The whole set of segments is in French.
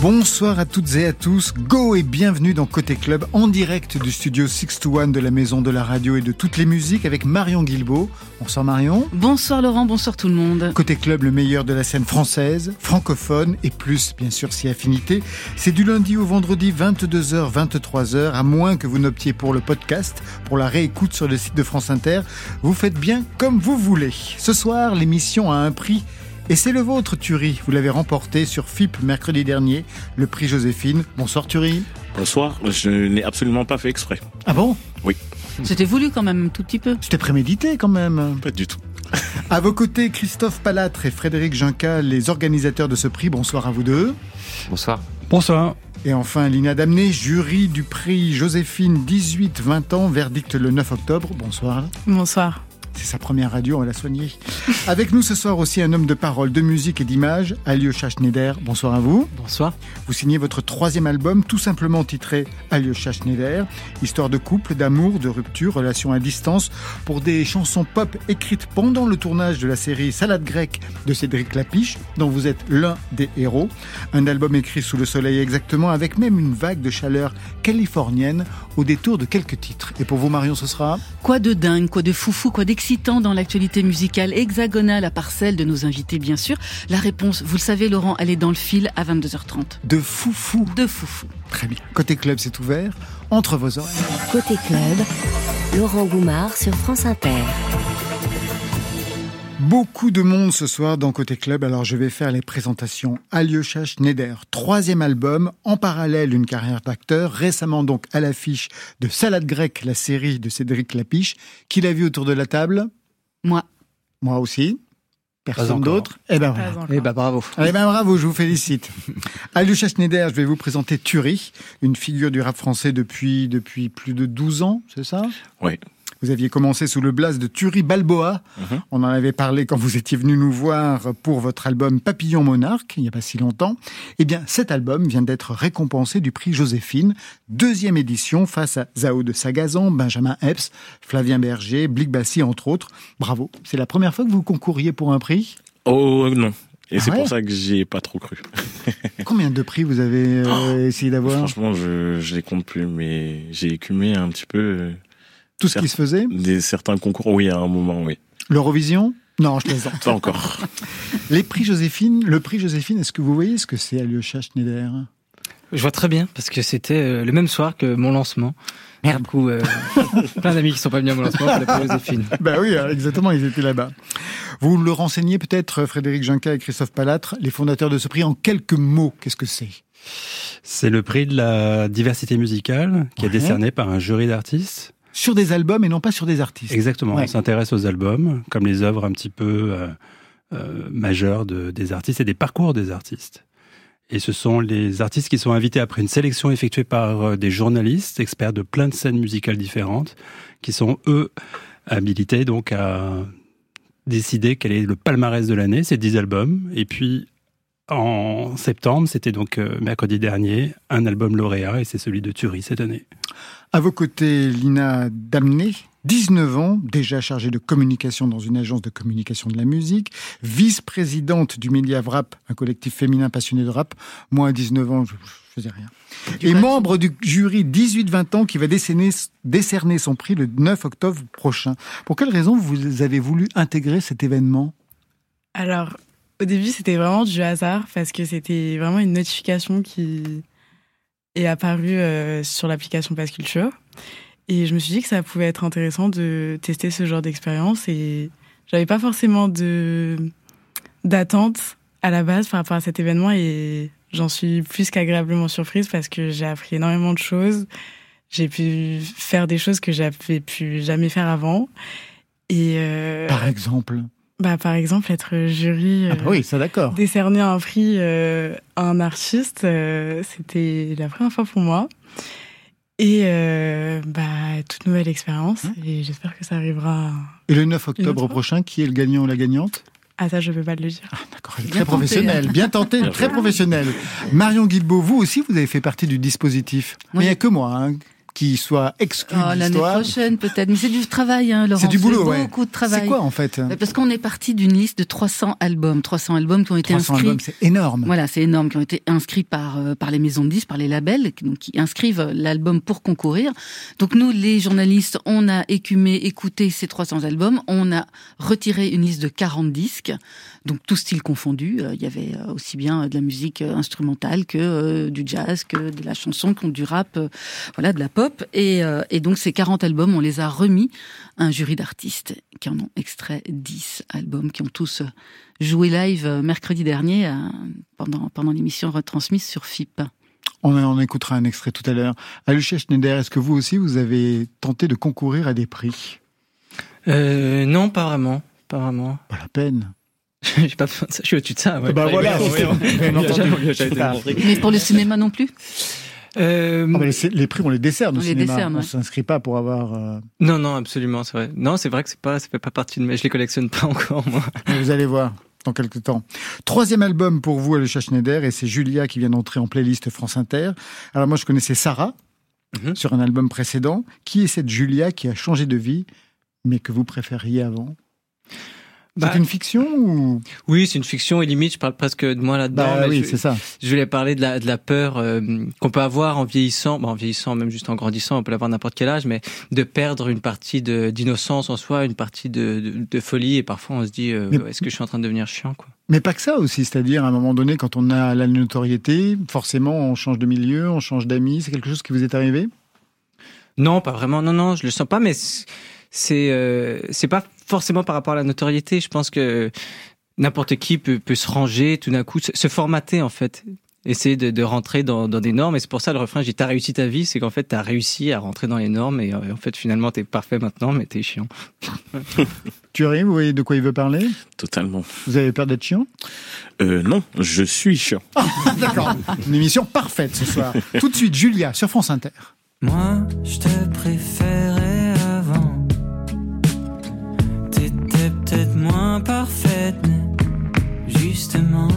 Bonsoir à toutes et à tous, go et bienvenue dans Côté Club en direct du studio 621 de la Maison de la Radio et de toutes les musiques avec Marion Guilbeault. Bonsoir Marion. Bonsoir Laurent, bonsoir tout le monde. Côté Club, le meilleur de la scène française, francophone et plus bien sûr si affinité. C'est du lundi au vendredi 22h 23h à moins que vous n'optiez pour le podcast, pour la réécoute sur le site de France Inter. Vous faites bien comme vous voulez. Ce soir, l'émission a un prix et c'est le vôtre, Thury. Vous l'avez remporté sur FIP mercredi dernier, le prix Joséphine. Bonsoir, Thury. Bonsoir. Je n'ai absolument pas fait exprès. Ah bon? Oui. C'était voulu quand même, un tout petit peu. C'était prémédité quand même. Pas du tout. À vos côtés, Christophe Palatre et Frédéric Junca, les organisateurs de ce prix. Bonsoir à vous deux. Bonsoir. Bonsoir. Et enfin, Lina Damné, jury du prix Joséphine 18-20 ans, verdict le 9 octobre. Bonsoir. Bonsoir. C'est sa première radio, on l'a soigné. Avec nous ce soir aussi un homme de parole, de musique et d'image, Alyosha Schneider. Bonsoir à vous. Bonsoir. Vous signez votre troisième album, tout simplement titré Alyosha Schneider. Histoire de couple, d'amour, de rupture, relation à distance, pour des chansons pop écrites pendant le tournage de la série Salade grecque de Cédric Lapiche, dont vous êtes l'un des héros. Un album écrit sous le soleil exactement, avec même une vague de chaleur californienne au détour de quelques titres. Et pour vous, Marion, ce sera? Quoi de dingue, quoi de foufou, quoi d'excitant? Dans l'actualité musicale hexagonale à part celle de nos invités, bien sûr. La réponse, vous le savez, Laurent, elle est dans le fil à 22h30. De foufou. De foufou. Très bien. Côté club, c'est ouvert. Entre vos oreilles. Côté club, Laurent Goumard sur France Inter. Beaucoup de monde ce soir dans Côté Club, alors je vais faire les présentations. Alyosha Schneider, troisième album, en parallèle une carrière d'acteur, récemment donc à l'affiche de Salade grecque, la série de Cédric Lapiche. Qui l'a vu autour de la table? Moi. Moi aussi. Personne d'autre? Eh ben, voilà. eh ben bravo. Eh ben bravo, je vous félicite. Alyosha Schneider, je vais vous présenter Thury, une figure du rap français depuis, depuis plus de 12 ans, c'est ça? Oui. Vous aviez commencé sous le blast de Thury Balboa. Mhm. On en avait parlé quand vous étiez venu nous voir pour votre album Papillon Monarque, il n'y a pas si longtemps. Eh bien, cet album vient d'être récompensé du prix Joséphine, deuxième édition face à Zao de Sagazan, Benjamin Epps, Flavien Berger, Blick Bassi, entre autres. Bravo. C'est la première fois que vous concouriez pour un prix? Oh non. Et Ah c'est ouais? pour ça que j'y ai pas trop cru. Combien de prix vous avez euh, essayé d'avoir? Franchement, je, je les compte plus, mais j'ai écumé un petit peu euh, Tout ce qui se faisait des certains concours. Oui, à un moment, oui. L'Eurovision? Non, je plaisante. Pas encore. Les prix Joséphine, le prix Joséphine, est-ce que vous voyez ce que c'est Alyosha Schneider? Je vois très bien parce que c'était euh, le même soir que mon lancement. Merde. Du coup, euh, plein d'amis qui sont pas venus à mon lancement pour la prix Joséphine. Ben oui, exactement, ils étaient là-bas. Vous le renseignez peut-être, Frédéric Junca et Christophe Palatre, les fondateurs de ce prix, en quelques mots, qu'est-ce que c'est? C'est le prix de la diversité musicale qui Ouais. est décerné par un jury d'artistes. Sur des albums et non pas sur des artistes. Exactement. Ouais. On s'intéresse aux albums, comme les œuvres un petit peu euh, euh, majeures de, des artistes et des parcours des artistes. Et ce sont les artistes qui sont invités après une sélection effectuée par euh, des journalistes, experts de plein de scènes musicales différentes, qui sont eux habilités donc à décider quel est le palmarès de l'année, c'est 10 albums. Et puis en septembre, c'était donc euh, mercredi dernier, un album lauréat et c'est celui de Thury cette année. À vos côtés, Lina Damné, 19 ans, déjà chargée de communication dans une agence de communication de la musique, vice-présidente du Média Rap, un collectif féminin passionné de rap. Moi, à 19 ans, je, je faisais rien. Et membre du jury 18-20 ans qui va décerner, décerner son prix le 9 octobre prochain. Pour quelle raison vous avez voulu intégrer cet événement? Alors, au début, c'était vraiment du hasard parce que c'était vraiment une notification qui est apparue euh, sur l'application Pass Culture. Et je me suis dit que ça pouvait être intéressant de tester ce genre d'expérience. Et j'avais pas forcément de d'attente à la base par rapport à cet événement. Et j'en suis plus qu'agréablement surprise parce que j'ai appris énormément de choses. J'ai pu faire des choses que j'avais pu jamais faire avant. Et euh, Par exemple? Bah, par exemple, être jury, euh, Ah bah oui, ça d'accord. décerner un prix euh, à un artiste, euh, c'était la première fois pour moi. Et euh, bah, toute nouvelle expérience. Et j'espère que ça arrivera. Et le 9 octobre prochain, qui est le gagnant ou la gagnante? Ah ça, je peux pas le dire. Ah, D'accord, elle est très professionnelle, bien tentée, très professionnelle. Marion Guilbeault, vous aussi, vous avez fait partie du dispositif. Mais il n'y a que moi hein, qui soit exclu Oh, de L'année prochaine, peut-être. Mais c'est du travail, hein, Laurent. C'est du boulot, ouais. Beaucoup de travail. C'est quoi en fait Euh, Parce qu'on est parti d'une liste de 300 albums. 300 albums qui ont été 300 inscrits. albums, c'est énorme. Voilà, c'est énorme, qui ont été inscrits par euh, par les maisons de disques, par les labels, qui- donc qui inscrivent l'album pour concourir. Donc nous, les journalistes, on a écumé, écouté ces 300 albums, on a retiré une liste de 40 disques, donc tous styles confondus. Euh, Il y avait euh, aussi bien euh, de la musique euh, instrumentale que euh, du jazz, que de la chanson, que du rap, euh, voilà, de la pop. Et, euh, et donc ces 40 albums, on les a remis à un jury d'artistes qui en ont extrait 10 albums, qui ont tous joué live euh, mercredi dernier euh, pendant, pendant l'émission retransmise sur FIP. On, en écoutera un extrait tout à l'heure. Alucia Schneider, est-ce que vous aussi, vous avez tenté de concourir à des prix? Euh, non, pas vraiment. Pas vraiment. Pas la peine. J'ai pas besoin de ça. Je suis au-dessus de ça. Ouais. Bah voilà. Mais pour le cinéma non plus? Euh, Ah, mais les, les prix, on les décerne au On les cinéma. décerne, On ouais. s'inscrit pas pour avoir. euh, Non, non, absolument, c'est vrai. Non, c'est vrai que c'est pas, ça fait pas partie de mes. Je les collectionne pas encore, moi. mais Vous allez voir dans quelques temps. Troisième album pour vous, Alucia Schneider, et c'est Julia qui vient d'entrer en playlist France Inter. Alors moi, je connaissais Sarah Mhm. sur un album précédent. Qui est cette Julia qui a changé de vie, mais que vous préfériez avant? Bah, C'est une fiction ou? Oui, c'est une fiction et limite, je parle presque de moi là-dedans. Bah oui, je, c'est ça. je voulais parler de la, de la peur euh, qu'on peut avoir en vieillissant, bon, en vieillissant, même juste en grandissant, on peut l'avoir n'importe quel âge, mais de perdre une partie d'innocence en soi, une partie de, de, de folie, et parfois on se dit, euh, Mais- est-ce que je suis en train de devenir chiant, quoi? Mais pas que ça aussi, c'est-à-dire à un moment donné, quand on a la notoriété, forcément, on change de milieu, on change d'amis. C'est quelque chose qui vous est arrivé? Non, pas vraiment. Non, non, je le sens pas, mais c'est- c'est euh, c'est pas forcément par rapport à la notoriété. Je pense que n'importe qui peut, peut se ranger tout d'un coup, se, se formater en fait, essayer de, de rentrer dans, dans des normes. Et c'est pour ça le refrain, j'ai t'as réussi ta vie, c'est qu'en fait t'as réussi à rentrer dans les normes et euh, en fait finalement t'es parfait maintenant, mais t'es chiant. Tu arrives, vous voyez de quoi il veut parler? Totalement. Vous avez peur d'être chiant? Euh, non, je suis chiant. D'accord. Une émission parfaite ce soir. Tout de suite, Julia, sur France Inter. Moi, je te préférais peut-être moins parfaite, justement.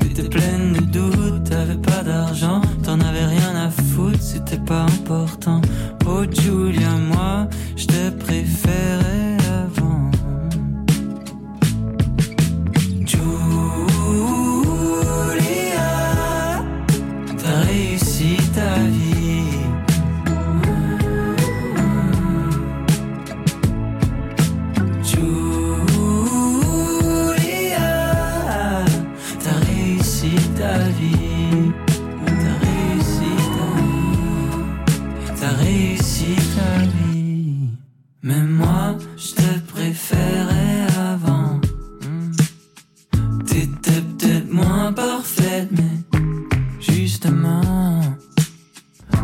T'étais pleine de doutes, t'avais pas d'argent, t'en avais rien à foutre, c'était pas important. Oh Julia, moi, je te préférais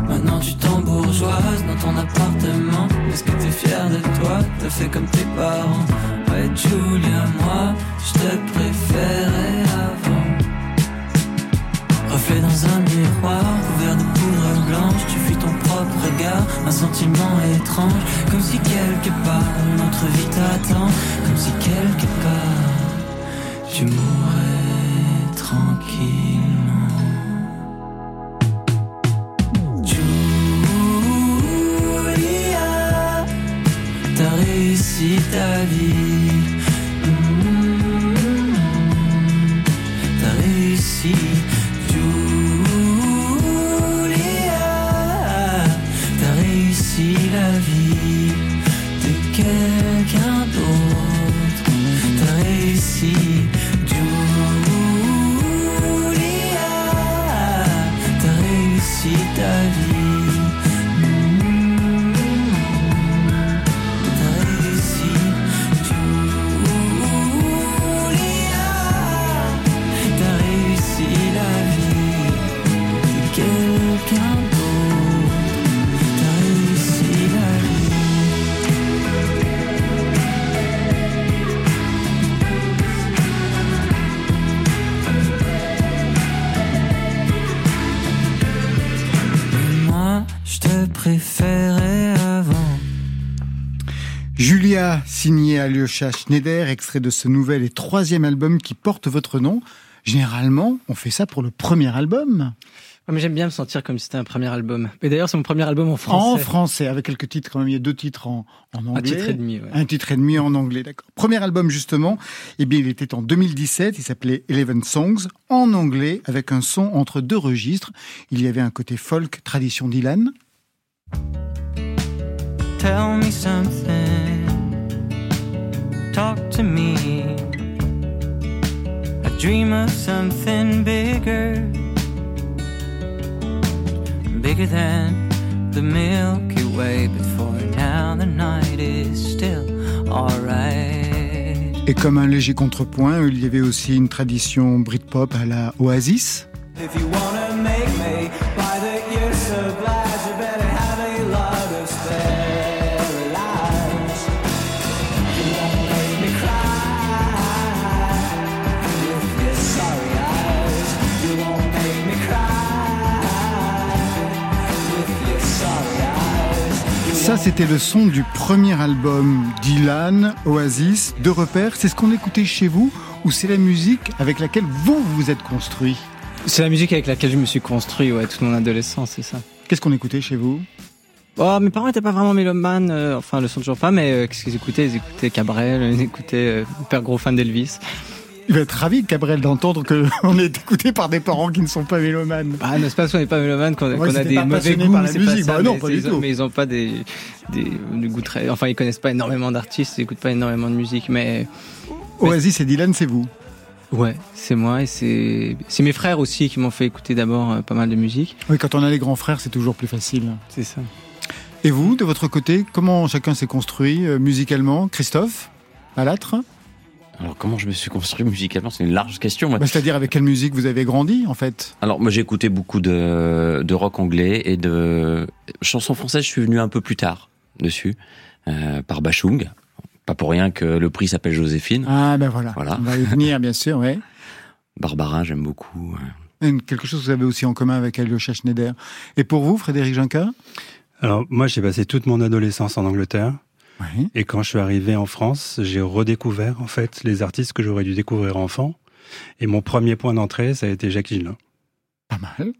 Maintenant tu t'embourgeoises dans ton appartement. Est-ce que t'es fier de toi? T'as fait comme tes parents. Ouais, Julia, moi, je te préférais avant. Reflet dans un miroir, couvert de poudre blanche, tu fuis ton propre regard, un sentiment étrange, comme si quelque part une autre vie t'attend, comme si quelque part signé Alyosha Schneider, extrait de ce nouvel et troisième album qui porte votre nom. Généralement, on fait ça pour le premier album. mais j'aime bien me sentir comme si c'était un premier album. Et d'ailleurs, c'est mon premier album en français. En français, avec quelques titres quand même. Il y a deux titres en, anglais. Un titre et demi, ouais. Un titre et demi en anglais, d'accord. Premier album, justement, eh bien, il était en 2017. Il s'appelait Eleven Songs, en anglais, avec un son entre deux registres. Il y avait un côté folk, tradition Dylan. Tell me something. Talk to me. I dream of something bigger. Bigger than the Milky Way. But for now, the night is still alright. Et comme un léger contrepoint, il y avait aussi une tradition Britpop à la Oasis. If you wanna make me by the year supplies, you Ça, c'était le son du premier album Dylan, Oasis, de repères. C'est ce qu'on écoutait chez vous ou c'est la musique avec laquelle vous vous êtes construit C'est la musique avec laquelle je me suis construit, ouais, toute mon adolescence, c'est ça. Qu'est-ce qu'on écoutait chez vous? Oh, mes parents n'étaient pas vraiment mélomanes, euh, enfin, le sont toujours pas, mais euh, qu'est-ce qu'ils écoutaient? Ils écoutaient Cabrel, ils écoutaient euh, père gros fan d'Elvis. Il va être ravi, Cabrel, d'entendre qu'on est écouté par des parents qui ne sont pas mélomanes. Ah, n'est-ce pas qu'on n'est pas mélomane, qu'on a des pas mauvais goûts, par la musique. pas ça, Bah non, mais pas du ont- tout. Mais ils ont pas des, des, des goûts très, enfin, ils connaissent pas énormément d'artistes, ils écoutent pas énormément de musique, mais Oasis et Dylan, c'est vous. ouais, c'est moi et c'est, c'est mes frères aussi qui m'ont fait écouter d'abord euh, pas mal de musique. Oui, quand on a les grands frères, c'est toujours plus facile. C'est ça. Et vous, de votre côté, comment chacun s'est construit euh, musicalement? Christophe Alâtre Alors, comment je me suis construit musicalement? C'est une large question. Bah, C'est-à-dire avec quelle musique vous avez grandi, en fait? Alors, moi, j'ai écouté beaucoup de, de rock anglais et de chansons françaises. Je suis venu un peu plus tard dessus, euh, par Bachung. Pas pour rien que le prix s'appelle Joséphine. Ah, ben voilà. Voilà. On va y venir, bien sûr, ouais. Barbara, j'aime beaucoup. Et Quelque chose que vous avez aussi en commun avec Alyosha Schneider. Et pour vous, Frédéric Jinca Alors, moi, j'ai passé toute mon adolescence en Angleterre. Oui. Et quand je suis arrivé en France, j'ai redécouvert, en fait, les artistes que j'aurais dû découvrir enfant. Et mon premier point d'entrée, ça a été Jacques Higelin. Pas mal.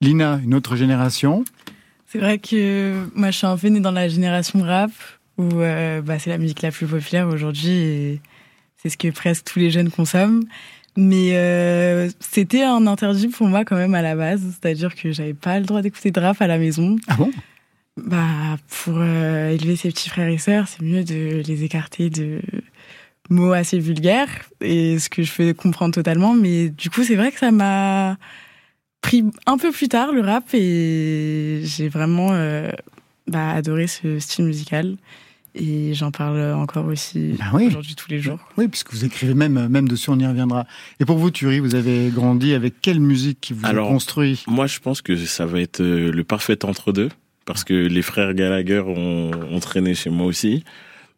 Lina, une autre génération? C'est vrai que moi, je suis un peu née dans la génération rap, où euh, bah, c'est la musique la plus populaire aujourd'hui, et c'est ce que presque tous les jeunes consomment. Mais euh, c'était un interdit pour moi quand même à la base, c'est-à-dire que j'avais pas le droit d'écouter de rap à la maison. Ah bon? Bah, pour euh, élever ses petits frères et sœurs, c'est mieux de les écarter de mots assez vulgaires, et ce que je fais comprendre totalement. Mais du coup, c'est vrai que ça m'a pris un peu plus tard le rap, et j'ai vraiment euh, bah, adoré ce style musical. Et j'en parle encore aussi Ben oui. aujourd'hui tous les jours. Oui, puisque vous écrivez même, même dessus, on y reviendra. Et pour vous, Thury, vous avez grandi avec quelle musique qui vous a Alors, construit? Moi, je pense que ça va être euh, le parfait entre-deux, parce que les frères Gallagher ont, ont traîné chez moi aussi.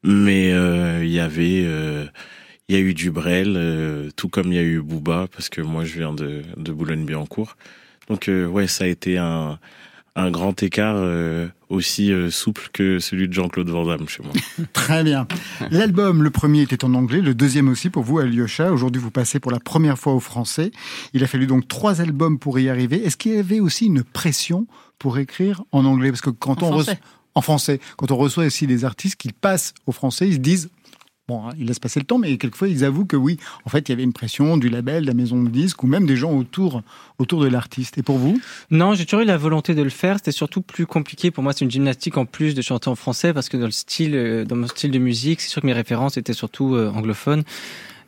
Mais euh, il y avait... euh, il y a eu du Brel, euh, tout comme il y a eu Booba, parce que moi je viens de, de Boulogne-Billancourt. Donc euh, ouais, ça a été un, un grand écart euh, aussi euh, souple que celui de Jean-Claude Van Damme chez moi. Très bien. L'album, le premier était en anglais, le deuxième aussi pour vous, Alyosha. Aujourd'hui, vous passez pour la première fois au français. Il a fallu donc trois albums pour y arriver. Est-ce qu'il y avait aussi une pression pour écrire en anglais? Parce que quand En on français. reçoit en français, quand on reçoit aussi des artistes qui passent au français, ils se disent bon, hein, ils laissent passer le temps, mais quelquefois ils avouent que oui, en fait, il y avait une pression du label, de la maison de disques ou même des gens autour autour de l'artiste. Et pour vous? Non, j'ai toujours eu la volonté de le faire. C'était surtout plus compliqué pour moi. C'est une gymnastique en plus de chanter en français parce que dans le style, euh, dans mon style de musique, c'est sûr que mes références étaient surtout euh, anglophones.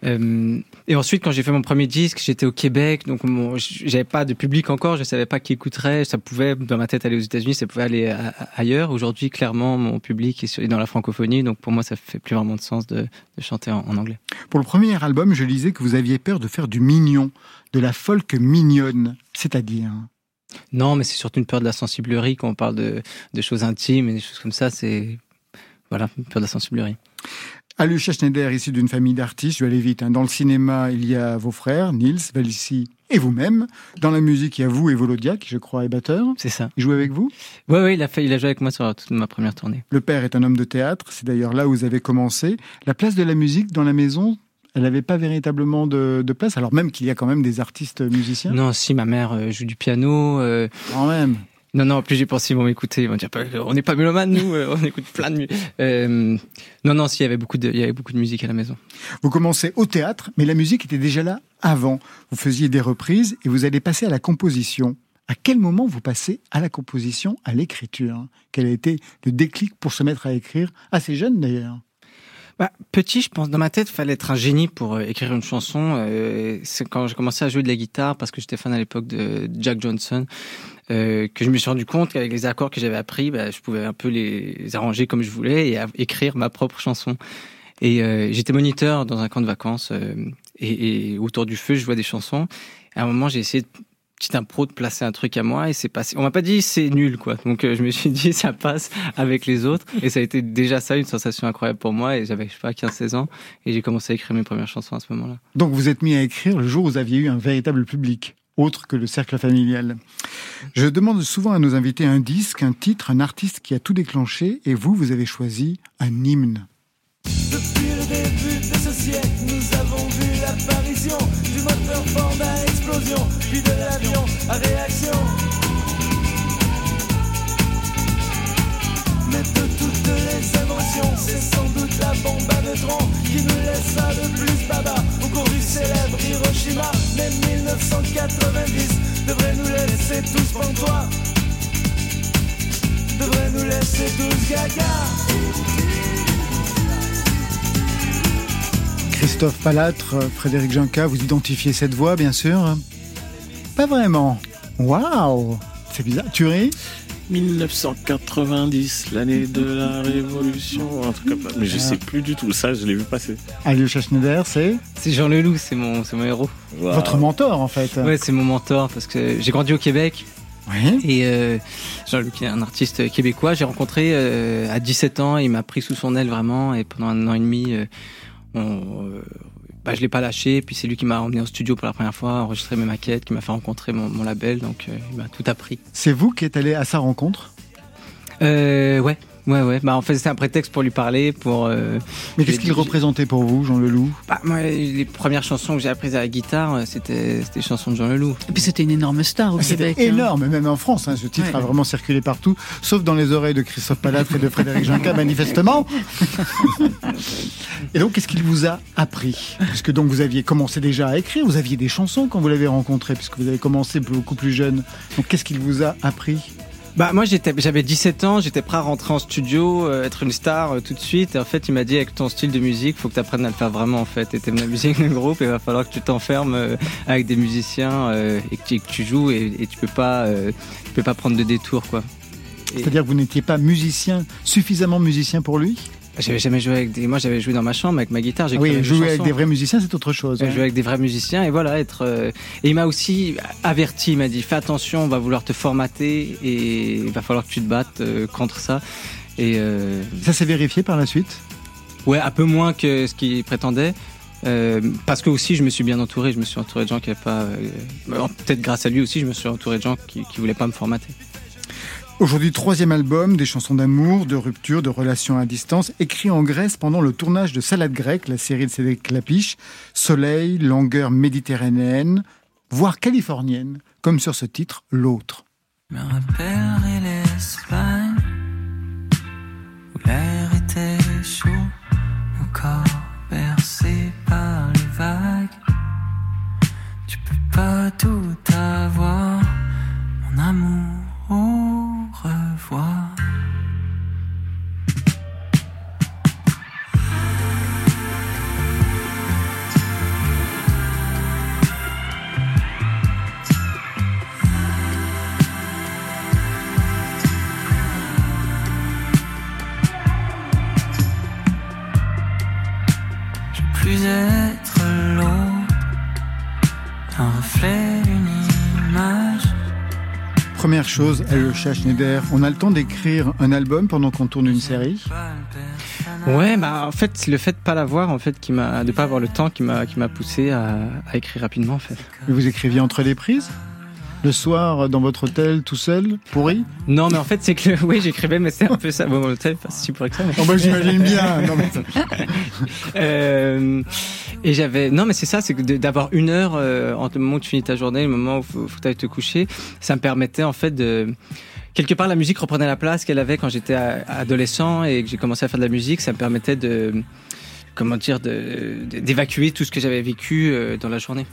Euh, et ensuite, quand j'ai fait mon premier disque, j'étais au Québec, donc mon- j'avais pas de public encore, je savais pas qui écouterait. Ça pouvait, dans ma tête, aller aux États-Unis, ça pouvait aller à- à- ailleurs. Aujourd'hui, clairement, mon public est, sur- est dans la francophonie, donc pour moi, ça fait plus vraiment de sens de, de chanter en, en anglais. Pour le premier album, je lisais que vous aviez peur de faire du mignon, de la folk mignonne, c'est-à-dire? Non, mais c'est surtout une peur de la sensiblerie quand on parle de, de choses intimes et des choses comme ça. C'est voilà, une peur de la sensiblerie. Alusha Schneider, issu d'une famille d'artistes, je vais aller vite. hein. Dans le cinéma, il y a vos frères, Nils, Valissi et vous-même. Dans la musique, il y a vous et Volodia, qui je crois est batteur. C'est ça. Il joue avec vous? Ouais, ouais, il a fait, il a joué avec moi sur toute ma première tournée. Le père est un homme de théâtre, c'est d'ailleurs là où vous avez commencé. La place de la musique dans la maison, elle n'avait pas véritablement de, de place, alors même qu'il y a quand même des artistes musiciens? Non, si ma mère euh, joue du piano. euh, Quand même. Non, non, plus j'y pense, ils vont m'écouter. Ils vont dire, pas- on n'est pas mélomane, nous, euh, on écoute plein de. Euh, non, non, si, il y avait beaucoup de, il y avait beaucoup de musique à la maison. Vous commencez au théâtre, mais la musique était déjà là avant. Vous faisiez des reprises et vous allez passer à la composition. À quel moment vous passez à la composition, à l'écriture? Quel a été le déclic pour se mettre à écrire Assez jeune d'ailleurs? Bah, petit, je pense, dans ma tête, fallait être un génie pour euh, écrire une chanson. Euh, c'est quand j'ai commencé à jouer de la guitare, parce que j'étais fan à l'époque de Jack Johnson, euh, que je me suis rendu compte qu'avec les accords que j'avais appris, bah, je pouvais un peu les arranger comme je voulais et écrire ma propre chanson. Et euh, j'étais moniteur dans un camp de vacances euh, et, et autour du feu, je jouais des chansons. À un moment, j'ai essayé de petite impro de placer un truc à moi et c'est passé. On m'a pas dit c'est nul quoi. Donc euh, je me suis dit ça passe avec les autres et ça a été déjà ça une sensation incroyable pour moi et j'avais je sais pas 15 16 ans et j'ai commencé à écrire mes premières chansons à ce moment-là. Donc vous êtes mis à écrire le jour où vous aviez eu un véritable public, autre que le cercle familial. Je demande souvent à nos invités un disque, un titre, un artiste qui a tout déclenché, et vous, vous avez choisi un hymne. Réaction. Mais de toutes les inventions, c'est sans doute la bombe à neutrons qui nous laissa le plus baba au cours du célèbre Hiroshima. Mais 1990 devrait nous laisser tous pantois, devrait nous laisser tous gaga. Christophe Palatre, Frédéric Junca, vous identifiez cette voix, bien sûr Pas vraiment. Waouh C'est bizarre. Tu ris 1990, l'année de la révolution, un truc comme ça. Mais je sais plus du tout. Ça, je l'ai vu passer. Alyosha Schneider, c'est C'est Jean Leloup, c'est mon c'est mon héros. Votre mentor, en fait. Ouais, c'est mon mentor parce que j'ai grandi au Québec Oui. et euh, Jean-Luc est un artiste québécois. J'ai rencontré euh, à 17 ans, il m'a pris sous son aile vraiment et pendant un an et demi, euh, on, euh, bah, je l'ai pas lâché. Puis c'est lui qui m'a emmené au studio pour la première fois, enregistré mes maquettes, qui m'a fait rencontrer mon, mon label. Donc euh, il m'a tout appris. C'est vous qui êtes allé à sa rencontre? Euh, ouais, ouais, ouais. Bah en fait c'était un prétexte pour lui parler, pour. euh, Mais qu'est-ce qu'il représentait pour vous, Jean Leloup? Bah, moi, les premières chansons que j'ai apprises à la guitare, euh, c'était des chansons de Jean Leloup. Et puis c'était une énorme star au C'était Québec. hein. énorme, même en France. hein, ce titre Ouais. a vraiment circulé partout, sauf dans les oreilles de Christophe Palatre et de Frédéric Junca, manifestement. et donc, qu'est-ce qu'il vous a appris? Puisque donc vous aviez commencé déjà à écrire, vous aviez des chansons quand vous l'avez rencontré, puisque vous avez commencé beaucoup plus jeune. Donc, qu'est-ce qu'il vous a appris? Bah moi j'étais j'avais 17 ans, j'étais prêt à rentrer en studio, euh, être une star euh, tout de suite. Et en fait il m'a dit avec ton style de musique, faut que tu apprennes à le faire vraiment en fait. Et t'aimes la musique, le groupe, et il va falloir que tu t'enfermes euh, avec des musiciens et que tu, joues et, tu peux pas tu peux pas prendre de détour quoi. C'est-à-dire que vous n'étiez pas musicien, suffisamment musicien pour lui? J'avais jamais joué avec des, moi j'avais joué dans ma chambre avec ma guitare. Ah Oui, jouer avec des vrais musiciens, c'est autre chose. J'ai hein. joué avec des vrais musiciens et voilà être. euh, Et il m'a aussi averti, il m'a dit fais attention, on va vouloir te formater et il va falloir que tu te battes euh, contre ça. Et euh, Ça s'est vérifié par la suite? Ouais, un peu moins que ce qu'il prétendait. Euh, parce que aussi je me suis bien entouré, je me suis entouré de gens qui n'avaient pas, euh, euh, peut-être grâce à lui aussi, je me suis entouré de gens qui, qui voulaient pas me formater. Aujourd'hui, troisième album, des chansons d'amour, de rupture, de relations à distance, écrit en Grèce pendant le tournage de Salade grecque, la série de Cédric Clapiche, soleil, longueur méditerranéenne, voire californienne, comme sur ce titre, L'autre. Tu peux pas tout avoir Mon amour au chose, le chat Schneider, on a le temps d'écrire un album pendant qu'on tourne une série Ouais, bah en fait, le fait de pas l'avoir, en fait, qui m'a, de pas avoir le temps, qui m'a, qui m'a poussé à, à écrire rapidement, en fait. Et vous écriviez entre les prises? Le soir dans votre hôtel tout seul, pourri Non, mais en fait, c'est que oui, j'écrivais, mais c'est un peu ça. Bon, mon hôtel, pas si pourri que ça. Mais... Oh, bah, j'imagine bien. Non, mais... euh, et j'avais, non, mais c'est ça, c'est d'avoir une heure euh, entre le moment où tu finis ta journée, et le moment où faut, faut aller te coucher, ça me permettait en fait de quelque part la musique reprenait la place qu'elle avait quand j'étais adolescent et que j'ai commencé à faire de la musique. Ça me permettait de comment dire, d'évacuer tout ce que j'avais vécu euh, dans la journée.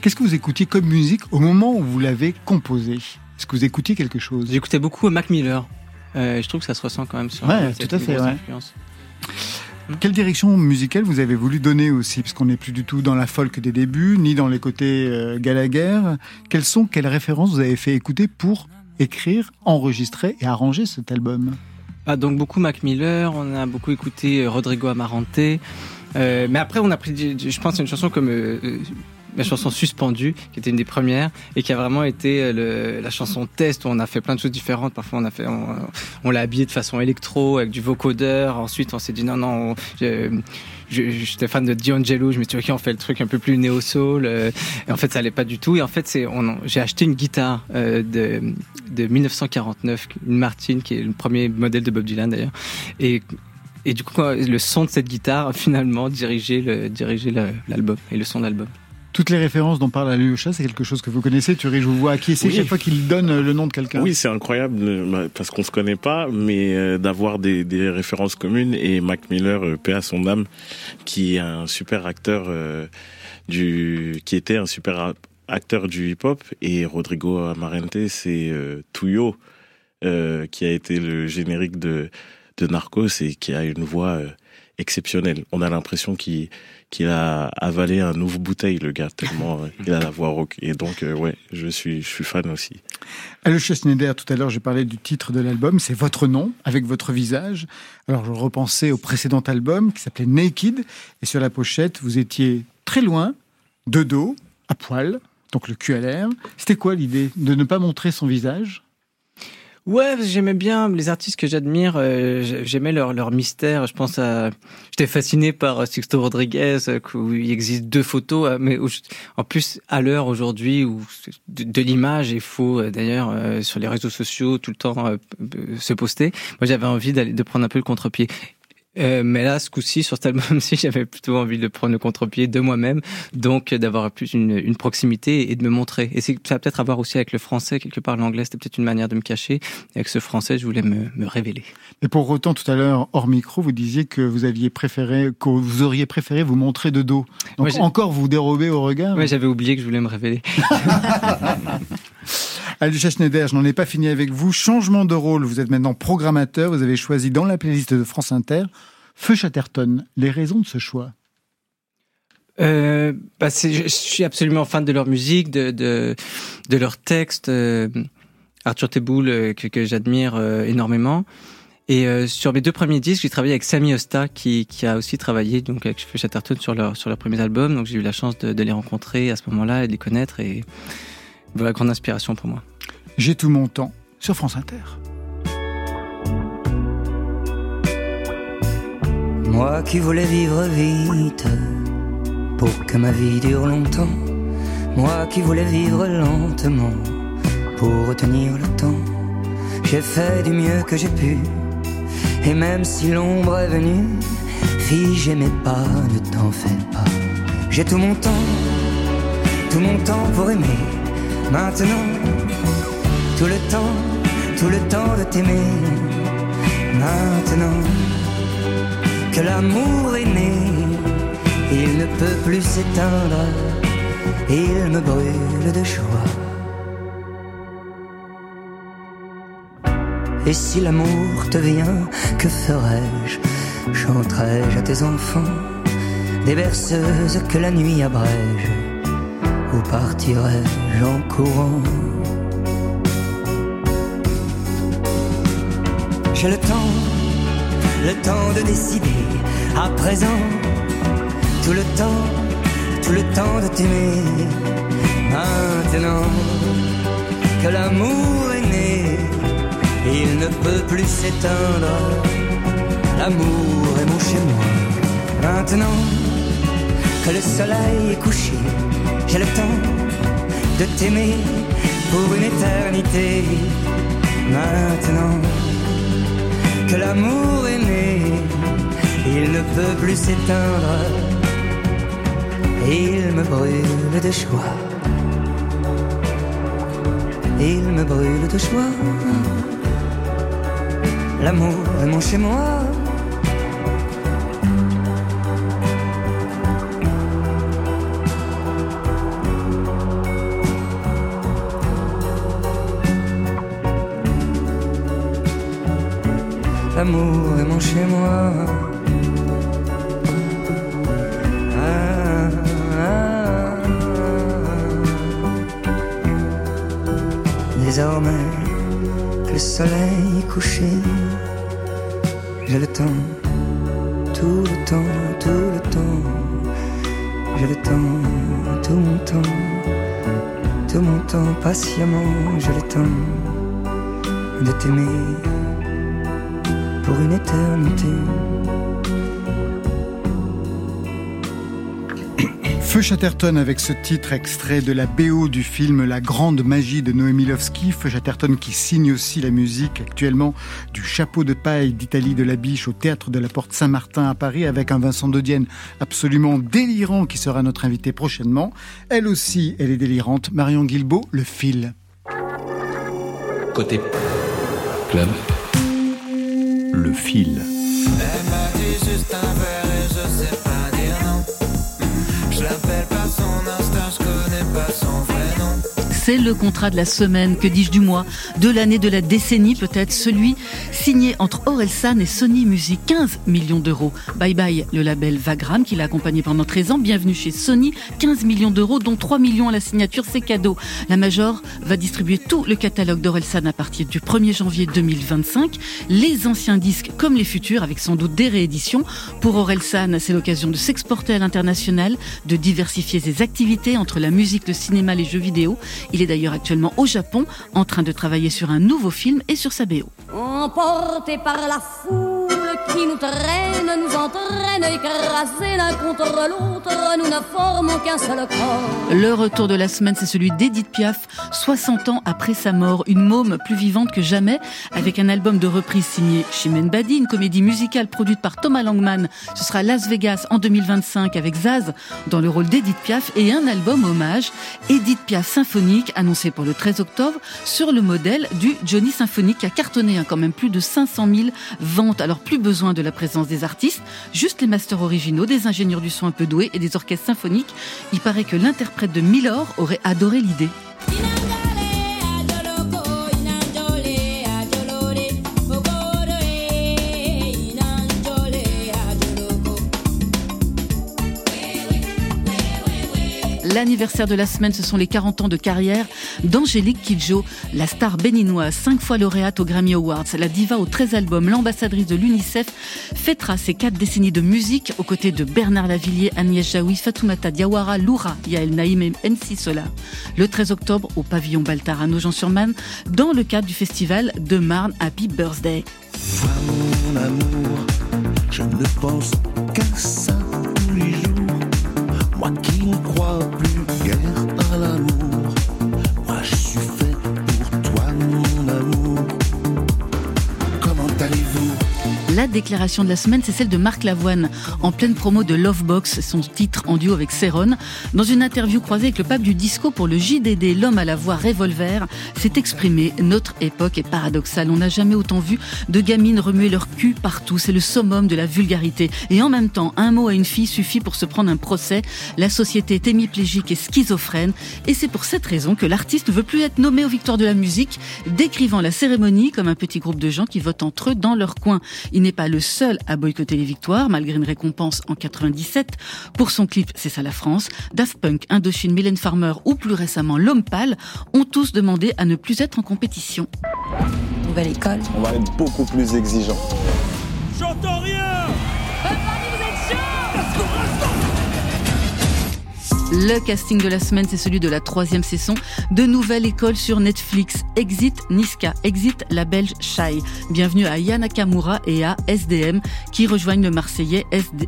Qu'est-ce que vous écoutiez comme musique au moment où vous l'avez composé Est-ce que vous écoutiez quelque chose? J'écoutais beaucoup Mac Miller. Euh, je trouve que ça se ressent quand même sur ouais, tout à fait, ouais. Quelle direction musicale vous avez voulu donner aussi? Parce qu'on n'est plus du tout dans la folk des débuts, ni dans les côtés euh, Gallagher. Quelles sont, quelles références vous avez fait écouter pour écrire, enregistrer et arranger cet album? Donc beaucoup Mac Miller, on a beaucoup écouté euh, Rodrigo Amarante. Euh, mais après, on a pris, je pense, une chanson comme euh, euh, la chanson Suspendue, qui était une des premières et qui a vraiment été le, la chanson test où on a fait plein de choses différentes. Parfois, on a fait, on, on l'a habillé de façon électro avec du vocodeur. Ensuite, on s'est dit non, non. On, j'étais fan de D'Angelo, je me suis dit ok on fait le truc un peu plus néo soul euh, en fait ça allait pas du tout. Et en fait j'ai acheté une guitare euh, de de 1949 une Martin qui est le premier modèle de Bob Dylan d'ailleurs. Et et du coup le son de cette guitare finalement dirigeait le dirigeait l'album et le son de l'album toutes les références dont parle Alyosha, c'est quelque chose que vous connaissez. Tu je vous vois acquiescer oui. chaque fois qu'il donne le nom de quelqu'un. Oui, c'est incroyable bah, parce qu'on se connaît pas, mais euh, d'avoir des, des, références communes. Et Mac Miller, euh, paix à son âme, qui est un super acteur euh, du, qui était un super acteur du hip-hop, et Rodrigo Amarante, c'est euh, Tuyo, euh, qui a été le générique de de Narcos et qui a une voix exceptionnelle. On a l'impression qu'il qu'il a avalé un ouvre bouteille le gars tellement euh, il a la voix rauque. Et donc euh, ouais je suis je suis fan aussi. Le Schneider tout à l'heure j'ai parlé du titre de l'album. C'est votre nom avec votre visage. Alors je repensais au précédent album qui s'appelait Naked. Et sur la pochette vous étiez très loin de dos à poil donc le cul à l'air c'était quoi l'idée de ne pas montrer son visage? Ouais, j'aimais bien les artistes que j'admire. Euh, j'aimais leur, leur mystère. Je pense à, j'étais fasciné par Sixto Rodriguez, euh, où il existe deux photos, euh, mais en plus à l'heure aujourd'hui où de, l'image est faux d'ailleurs sur les réseaux sociaux tout le temps se poster. Moi, j'avais envie de prendre un peu le contre-pied. Euh, mais là, ce coup-ci, sur cet album-ci, j'avais plutôt envie de prendre le contre-pied de moi-même, donc d'avoir plus une, une, proximité et de me montrer. Et ça va peut-être avoir aussi avec le français, quelque part l'anglais, c'était peut-être une manière de me cacher. Et avec ce français, je voulais me, me révéler. Mais pour autant, tout à l'heure, hors micro, vous disiez que vous aviez préféré, que vous auriez préféré vous montrer de dos. Donc ouais, encore vous dérober au regard. Oui, j'avais oublié que je voulais me révéler. Alicia Schneider, je n'en ai pas fini avec vous. Changement de rôle, vous êtes maintenant programmateur, vous avez choisi dans la playlist de France Inter Feu Chatterton. Les raisons de ce choix euh, bah je suis absolument fan de leur musique, de, de, de leurs textes. Euh, Arthur Teboul, euh, que, que j'admire euh, énormément. Et euh, sur mes deux premiers disques, j'ai travaillé avec Sami Osta, qui, qui a aussi travaillé donc avec Feu Chatterton sur leur sur leurs premiers albums. Donc j'ai eu la chance de, de les rencontrer à ce moment-là et de les connaître. Et voilà, grande inspiration pour moi. J'ai tout mon temps sur France Inter. Moi qui voulais vivre vite pour que ma vie dure longtemps. Moi qui voulais vivre lentement pour retenir le temps. J'ai fait du mieux que j'ai pu. Et même si l'ombre est venue, fille, j'aimais pas, ne t'en fais pas. J'ai tout mon temps, tout mon temps pour aimer. Maintenant, tout le temps, tout le temps de t'aimer. Maintenant que l'amour est né, il ne peut plus s'éteindre, il me brûle de joie. Et si l'amour te vient, que ferais-je Chanterai-je à tes enfants? Des berceuses que la nuit abrège Ou partirai-je en courant J'ai le temps le temps de décider. À présent, tout le temps, tout le temps de t'aimer. Maintenant que l'amour est né, il ne peut plus s'éteindre. L'amour est mon chez moi. Maintenant que le soleil est couché, j'ai le temps de t'aimer pour une éternité. Maintenant que l'amour est né, il ne peut plus s'éteindre. Il me brûle de joie. Il me brûle de joie. L'amour est mon chez moi. Chez moi. Ah. Désormais que le soleil est couché, j'ai le temps, tout le temps, tout le temps. J'ai le temps, tout mon temps, tout mon temps, patiemment, j'ai le temps de t'aimer Chatterton avec ce titre extrait de la BO du film La Grande Magie de Noémie Lovski. Feu Chatterton qui signe aussi la musique actuellement du Chapeau de paille d'Italie de la Biche au Théâtre de la Porte Saint-Martin à Paris avec un Vincent de Dienne absolument délirant qui sera notre invité prochainement. Elle aussi, elle est délirante. Marion Guilbault, le fil. Côté club, le fil. Elle m'a dit juste un verre et je sais l'appelle pas son instinct, je connais pas son. C'est le contrat de la semaine, que dis-je du mois, de l'année, de la décennie peut-être, celui signé entre Orelsan et Sony Music, 15 millions d'euros. Bye bye le label Vagram qui l'a accompagné pendant 13 ans, bienvenue chez Sony, 15 millions d'euros dont 3 millions à la signature, c'est cadeau. La Major va distribuer tout le catalogue d'Orelsan à partir du 1er janvier 2025, les anciens disques comme les futurs avec sans doute des rééditions. Pour Orelsan, c'est l'occasion de s'exporter à l'international, de diversifier ses activités entre la musique, le cinéma, les jeux vidéo. Il est d'ailleurs actuellement au Japon en train de travailler sur un nouveau film et sur sa BO. Emportés par la foule qui nous traîne, nous entraîne, écrasés l'un contre l'autre, nous ne formons qu'un seul corps. Le retour de la semaine, c'est celui d'Edith Piaf, 60 ans après sa mort, une môme plus vivante que jamais, avec un album de reprise signé Chimène Badi, une comédie musicale produite par Thomas Langman. Ce sera Las Vegas en 2025 avec Zaz dans le rôle d'Edith Piaf et un album hommage, Edith Piaf symphonique, annoncé pour le 13 octobre, sur le modèle du Johnny Symphonique qui a cartonné hein, quand même plus de 500 000 ventes. Alors plus besoin de la présence des artistes, juste les masters originaux, des ingénieurs du son un peu doués et des orchestres symphoniques. Il paraît que l'interprète de Milor aurait adoré l'idée. L'anniversaire de la semaine, ce sont les 40 ans de carrière d'Angélique Kidjo, la star béninoise, cinq fois lauréate aux Grammy Awards, la diva aux 13 albums, l'ambassadrice de l'UNICEF, fêtera ses quatre décennies de musique aux côtés de Bernard Lavillier, Agnès Jaoui, Fatoumata Diawara, Loura, Yael Naïm et MC. Le 13 octobre, au pavillon Baltar à Nogent-sur-Marne, dans le cadre du festival de Marne Happy Birthday. Ne crois plus La déclaration de la semaine, c'est celle de Marc Lavoine, en pleine promo de Lovebox, son titre en duo avec Céron. Dans une interview croisée avec le pape du disco pour le JDD, l'homme à la voix revolver s'est exprimé. Notre époque est paradoxale. On n'a jamais autant vu de gamines remuer leur cul partout. C'est le summum de la vulgarité. Et en même temps, un mot à une fille suffit pour se prendre un procès. La société est hémiplégique et schizophrène. Et c'est pour cette raison que l'artiste ne veut plus être nommé aux victoires de la musique, décrivant la cérémonie comme un petit groupe de gens qui votent entre eux dans leur coin. N'est pas le seul à boycotter les victoires, malgré une récompense en 97 pour son clip C'est ça la France. Daft Punk, Indochine, Mylène Farmer ou plus récemment L'Homme Pâle ont tous demandé à ne plus être en compétition. Nouvelle école. On va être beaucoup plus exigeant. J'entends rien Le casting de la semaine, c'est celui de la troisième saison de Nouvelle École sur Netflix. Exit Niska, Exit la Belge Shai. Bienvenue à Yana Nakamura et à SDM qui rejoignent le Marseillais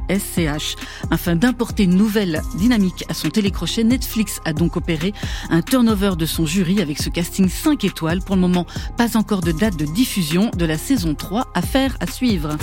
SCH. Afin d'importer une nouvelle dynamique à son télécrochet, Netflix a donc opéré un turnover de son jury avec ce casting 5 étoiles. Pour le moment, pas encore de date de diffusion de la saison 3. Affaire à suivre.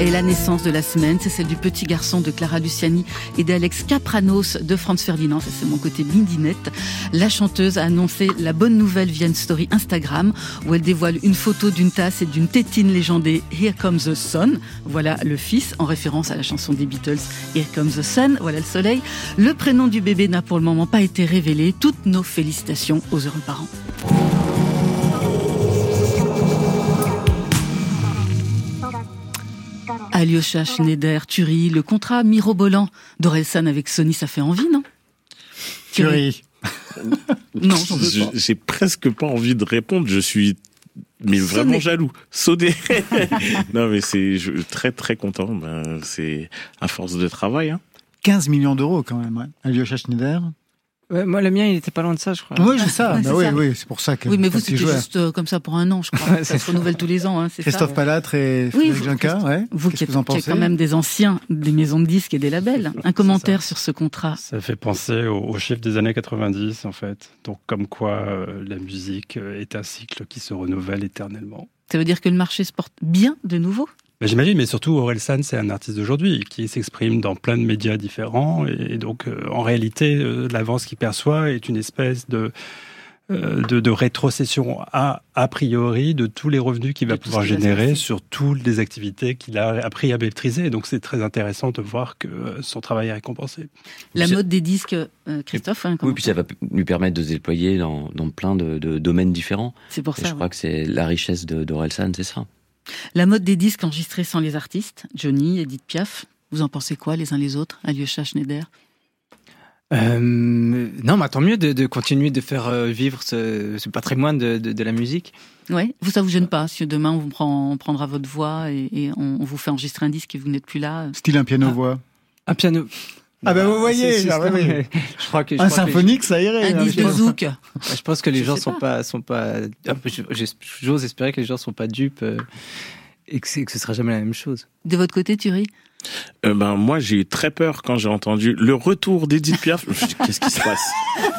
Et la naissance de la semaine, c'est celle du petit garçon de Clara Luciani et d'Alex Capranos de Franz Ferdinand. c'est mon côté bindinette. La chanteuse a annoncé la bonne nouvelle via une story Instagram où elle dévoile une photo d'une tasse et d'une tétine légendée Here Comes the Sun. Voilà le fils, en référence à la chanson des Beatles Here Comes the Sun. Voilà le soleil. Le prénom du bébé n'a pour le moment pas été révélé. Toutes nos félicitations aux heureux parents. Alyosha Schneider, Turi, le contrat mirobolant d'Orelsan avec Sony, ça fait envie, non? Turi. non, J'ai presque pas envie de répondre. Je suis mais vraiment jaloux, Sodé. non, mais c'est très très content. Ben, c'est à force de travail. Hein. 15 millions d'euros quand même, ouais. Alyosha Schneider moi, le mien, il était pas loin de ça, je crois. Oui, c'est ça. bah oui, oui, c'est pour ça que. Oui, mais vous, c'était juste euh, comme ça pour un an, je crois. ça se renouvelle tous les ans. Hein, Christophe Palatre et Frédéric Juncker, ouais. Vous qui êtes, vous quand même des anciens des maisons de disques et des labels. Un commentaire sur ce contrat. Ça fait penser aux, chiffres des années 90, en fait. Donc, comme quoi euh, la musique est un cycle qui se renouvelle éternellement. Ça veut dire que le marché se porte bien de nouveau? Bah, j'imagine, mais surtout Aurel San, c'est un artiste d'aujourd'hui qui s'exprime dans plein de médias différents et donc euh, en réalité, euh, l'avance qu'il perçoit est une espèce de euh, de, de, rétrocession a, a priori de tous les revenus qu'il va pouvoir générer sur toutes les activités qu'il a appris à maîtriser. Donc c'est très intéressant de voir que son travail est récompensé. La mode des disques, Christophe hein, Oui, puis ça va lui permettre de se déployer dans, dans plein de, de, domaines différents. C'est pour ça. Je crois que c'est la richesse d'Orelsan, c'est ça. La mode des disques enregistrés sans les artistes, Johnny, Edith Piaf, vous en pensez quoi les uns les autres, Alyosha Schneider? Euh, non, mais tant mieux de, continuer de faire euh, vivre ce, patrimoine de, la musique. Oui, vous ça vous gêne pas si demain on vous prend, prendra votre voix et, on, vous fait enregistrer un disque et vous n'êtes plus là. Style un piano voix. Un piano. Ah ben vous voyez, je crois que un symphonique ça irait. Un disque de zouk. Je pense que les gens sont pas, sont pas. J'ose espérer que les gens sont pas dupes euh, et que, que ce sera jamais la même chose. De votre côté, Thierry? Euh, ben moi j'ai eu très peur quand j'ai entendu le retour d'Edith Piaf. Qu'est-ce qui se passe?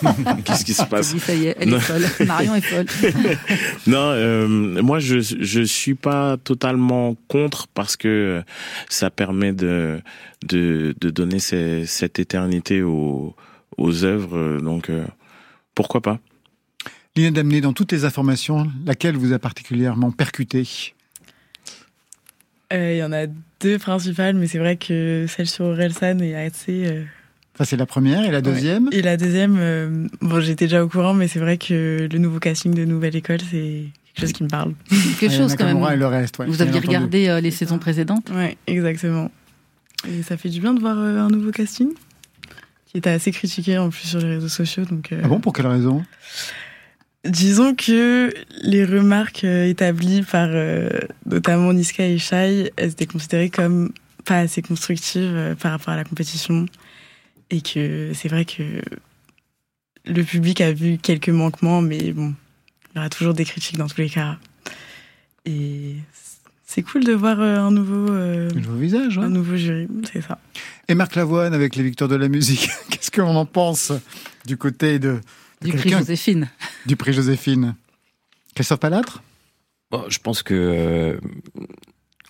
Qu'est-ce qui se passe? Ça y est, elle est folle. Marion est folle. non, euh, moi je je suis pas totalement contre parce que ça permet de de, de donner ces, cette éternité aux aux œuvres. Donc euh, pourquoi pas? Lina d'amener dans toutes les informations, laquelle vous a particulièrement percuté? Il y en a deux principales, mais c'est vrai que celle sur Orelsan est assez. Euh, Ça, c'est la première et la deuxième? Et la deuxième, euh, bon, j'étais déjà au courant, mais c'est vrai que le nouveau casting de Nouvelle École, c'est quelque chose qui me parle. quelque chose quand même. Et le reste, Vous aviez regardé euh, les saisons précédentes Oui, exactement. Et ça fait du bien de voir un nouveau casting qui était assez critiqué en plus sur les réseaux sociaux. Donc, Ah bon, pour quelle raison? Disons que les remarques euh, établies par euh, notamment Niska et Shai, elles étaient considérées comme pas assez constructives euh, par rapport à la compétition. Et que c'est vrai que le public a vu quelques manquements, mais bon, il y aura toujours des critiques dans tous les cas. Et c'est cool de voir un nouveau, un nouveau visage, un nouveau jury, c'est ça. Et Marc Lavoine avec les victoires de la musique, qu'est-ce qu'on en pense du côté de du prix Joséphine. Du prix Joséphine. Christophe Palatre Je pense que. Euh,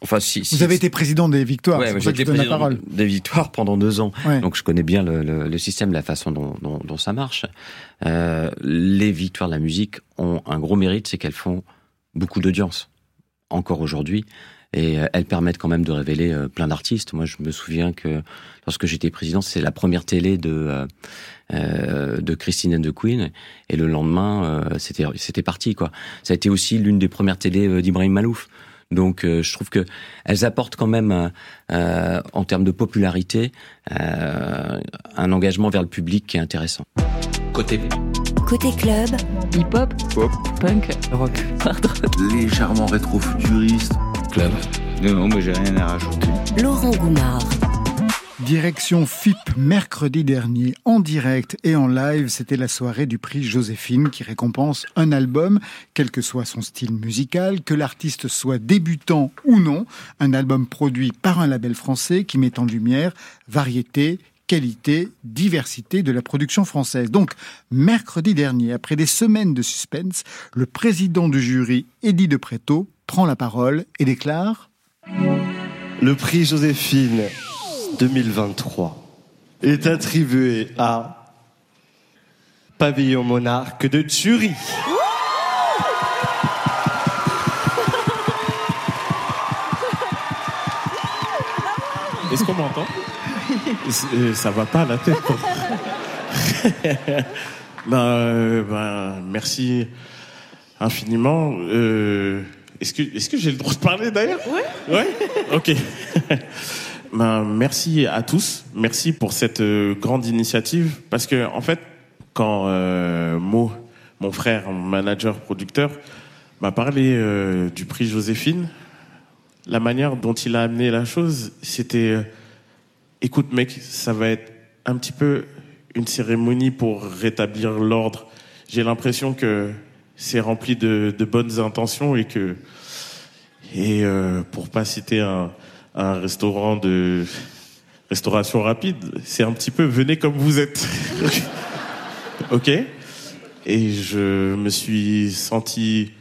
enfin, si, Vous avez été président des Victoires, ouais, c'est pour la parole. Des Victoires pendant deux ans, donc je connais bien le, le, système, la façon dont, dont, dont ça marche. Euh, les Victoires de la musique ont un gros mérite, c'est qu'elles font beaucoup d'audience, encore aujourd'hui et euh, elles permettent quand même de révéler euh, plein d'artistes. Moi, je me souviens que lorsque j'étais président, c'est la première télé de euh, de Christine and the Queen, et le lendemain, c'était c'était parti quoi. Ça a été aussi l'une des premières télés d'Ibrahim Malouf. Donc, je trouve que elles apportent quand même, en termes de popularité, un engagement vers le public qui est intéressant. Côté Côté club, hip-hop, pop, punk, rock, hard rock. légèrement rétro-futuriste. Club. Non, non, j'ai rien à rajouter. Laurent Goumard. Direction FIP mercredi dernier, en direct et en live, c'était la soirée du prix Joséphine qui récompense un album, quel que soit son style musical, que l'artiste soit débutant ou non, un album produit par un label français qui met en lumière variété, qualité, diversité de la production française. Donc, mercredi dernier, après des semaines de suspense, le président du jury, Eddie de Préto, prend la parole et déclare Le prix Joséphine 2023 est attribué à Pavillon Monarque de Thury. Est-ce qu'on m'entend? Ça va pas à la tête. ben, euh, ben, merci infiniment. Euh, est-ce que, est-ce que j'ai le droit de parler d'ailleurs? Oui. Ouais? Ok. ben, merci à tous. Merci pour cette euh, grande initiative parce que en fait, quand euh, Mo, mon frère, mon manager, producteur, m'a parlé euh, du prix Joséphine, la manière dont il a amené la chose, c'était euh, écoute mec, ça va être un petit peu une cérémonie pour rétablir l'ordre. J'ai l'impression que c'est rempli de, bonnes intentions et que et euh, pour pas citer un, un restaurant de restauration rapide, c'est un petit peu venez comme vous êtes. ok? Et je me suis senti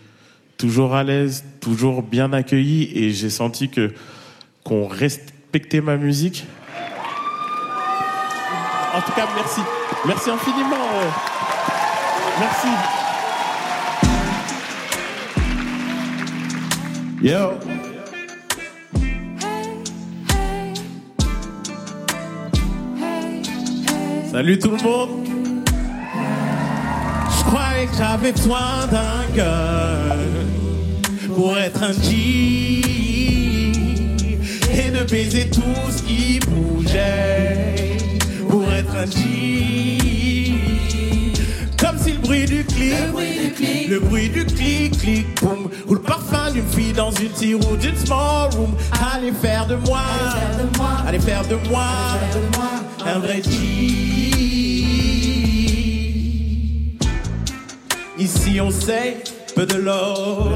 toujours à l'aise, toujours bien accueilli et j'ai senti que qu'on respectait ma musique. En tout cas, merci. Merci infiniment. euh. Merci. Yo. Salut tout le monde. Je croyais que j'avais besoin d'un cœur pour être un G et de baiser tout ce qui bougeait Comme si le bruit du clic, le bruit du clic, clic, boum, ou le parfum d'une fille dans une tire ou d'une small room. Allez faire de moi, allez faire de moi, un vrai G. Ici on sait peu de l'or.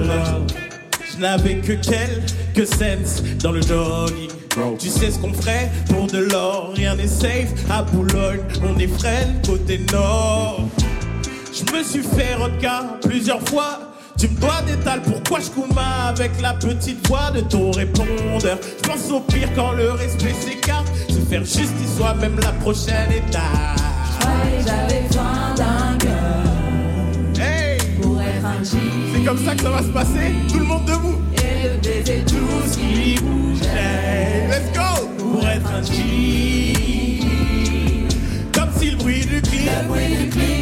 Je n'avais que quelques cents dans le jogging. Tu sais ce qu'on ferait pour de l'or, rien n'est safe. À Boulogne, on est frais côté nord. Je me suis fait regard plusieurs fois. Tu me dois des pourquoi je couma avec la petite voix de ton répondeur Je pense au pire quand le respect s'écarte. Se faire justice soit même la prochaine étape. J'avais besoin d'un cœur Hey pour être un. C'est comme ça que ça va se passer Tout le monde debout Et de baiser tout ce qui bougeait. Comme si le bruit du clic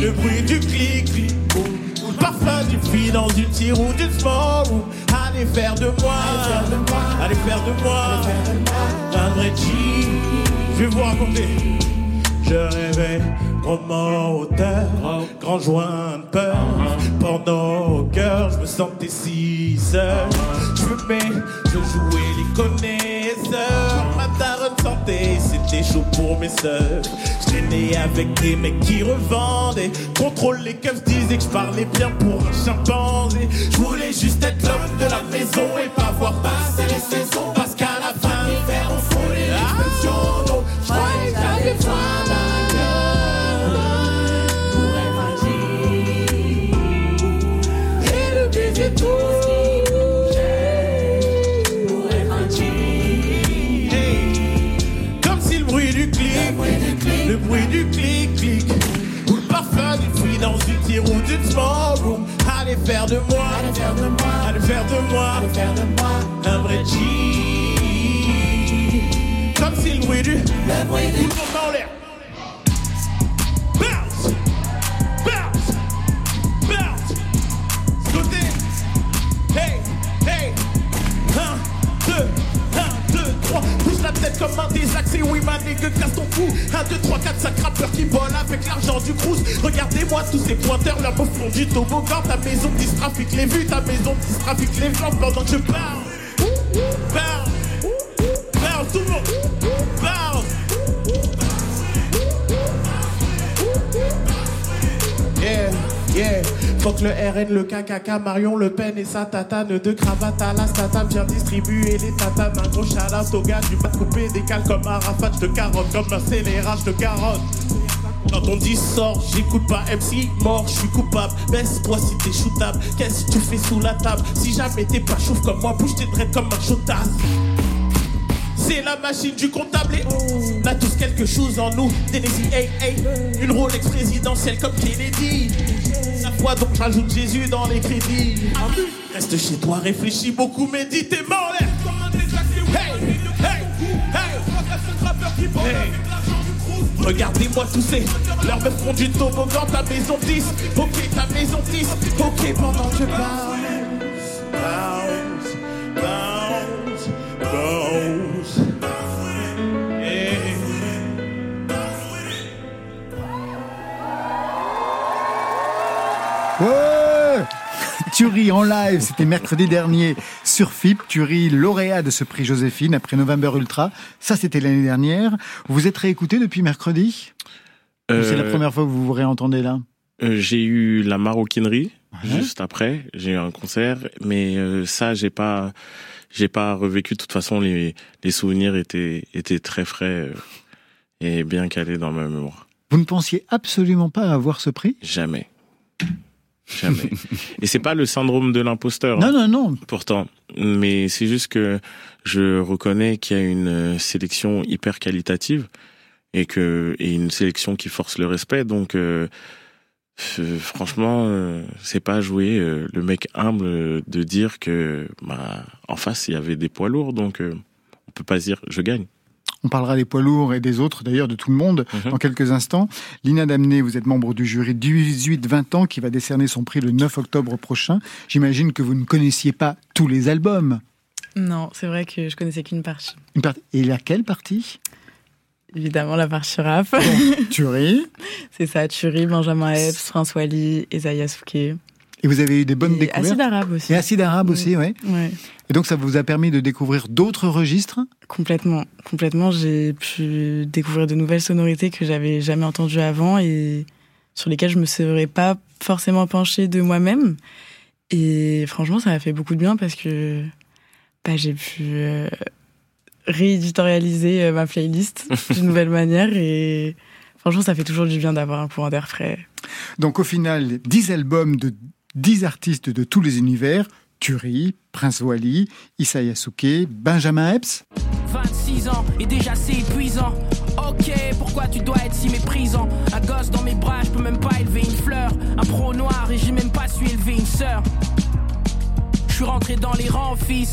Le bruit du clic. Ou le parfum d'une fille dans une tire ou d'une small room Allez faire de moi. Allez faire de moi. Un vrai G Je vais vous raconter. Je rêvais roman auteur Grand joint de peur. Pendant au cœur Je me sentais si seul. Je fumais, je jouais les connaisseurs Ma daronne sentait C'était chaud pour mes sœurs. Je traînais avec des mecs qui revendaient Contrôle les keufs disaient que je parlais bien pour un chimpanzé. Je voulais juste être l'homme de la maison Et pas voir passer les saisons Parce qu'à la fin l'hiver on frôlait l'explosion. Donc ou d'une small room. Allez faire de moi, allez faire de moi, allez faire de moi, allez faire de moi un vrai G. Comme si le bruit du, le bruit du, l'air. Un désaxé. Oui, ma nègre, casse ton cou. 1, 2, 3, 4, 5 rappeurs qui volent avec l'argent du cruise. Regardez-moi tous ces pointeurs, là, au fond du toboggan. Ta maison qui trafique les vues, ta maison qui trafique les ventes pendant que je parle. Parle. Parle, tout le monde. Parle. Yeah, yeah. Que le RN, le KKK, Marion Le Pen et sa tatane de cravate à la statane bien distribuer les tatanes. Un gros shout au gars du mat coupé, décale comme un rafat, je te carotte comme un scélérat, je te carotte. Quand on dit sort, j'écoute pas MC mort, je suis coupable. Baisse-toi si t'es shootable. Qu'est-ce que tu fais sous la table? Si jamais t'es pas chauffe comme moi, bouge tes dreads comme un chotas. C'est la machine du comptable et on a tous quelque chose en nous. Tennessee, hey, hey, une Rolex présidentielle comme Kennedy. Donc j'ajoute Jésus dans les crédits. Reste chez toi, réfléchis beaucoup, médite et mort l'air. Hey, hey, hey, hey. Regardez-moi tous ces leurs me font du toboggan, ta maison 10. Ok, ta maison 10. Ok, pendant que je bounce, bounce, bounce, Ouais Thury en live, c'était mercredi dernier sur FIP. Thury, lauréat de ce prix Joséphine après November Ultra. Ça, c'était l'année dernière. Vous êtes réécouté depuis mercredi? C'est la Euh, première fois que vous vous réentendez là? Euh, j'ai eu la maroquinerie juste après. J'ai eu un concert, mais euh, ça, j'ai pas, j'ai pas revécu. De toute façon, les, les souvenirs étaient étaient très frais et bien calés dans ma mémoire. Vous ne pensiez absolument pas avoir ce prix? Jamais. Jamais. et c'est pas le syndrome de l'imposteur. Non, hein, non, non. Pourtant, mais c'est juste que je reconnais qu'il y a une sélection hyper qualitative et que et une sélection qui force le respect. Donc, euh, franchement, euh, c'est pas jouer euh, le mec humble de dire que bah en face il y avait des poids lourds, donc euh, on peut pas dire je gagne. On parlera des poids lourds et des autres, d'ailleurs, de tout le monde, Mhm. dans quelques instants. Lina Damné, vous êtes membre du jury 18-20 ans qui va décerner son prix le 9 octobre prochain. J'imagine que vous ne connaissiez pas tous les albums. Non, c'est vrai que je connaissais qu'une partie. Une partie- Et laquelle partie? Évidemment, la partie rap. Thury. c'est ça, Thury, Benjamin Epps, François Lee, Esaïa Souké. Et vous avez eu des bonnes Et découvertes Acide Arabe aussi. Et Acide Arabe aussi, oui. Ouais. Et donc ça vous a permis de découvrir d'autres registres? Complètement, complètement. J'ai pu découvrir de nouvelles sonorités que j'avais jamais entendues avant et sur lesquelles je me serais pas forcément penchée de moi-même. Et franchement, ça m'a fait beaucoup de bien parce que bah, j'ai pu euh, rééditorialiser euh, ma playlist d'une nouvelle manière et franchement, ça fait toujours du bien d'avoir un courant d'air frais. Donc au final, 10 albums de 10 artistes de tous les univers. Thury, Prince Wally, Issa Yasuke, Benjamin Epps. 26 ans et déjà c'est épuisant. Ok, pourquoi tu dois être si méprisant? Un gosse dans mes bras, je peux même pas élever une fleur. Un pro noir et j'ai même pas su élever une sœur. Je suis rentré dans les rangs, fils.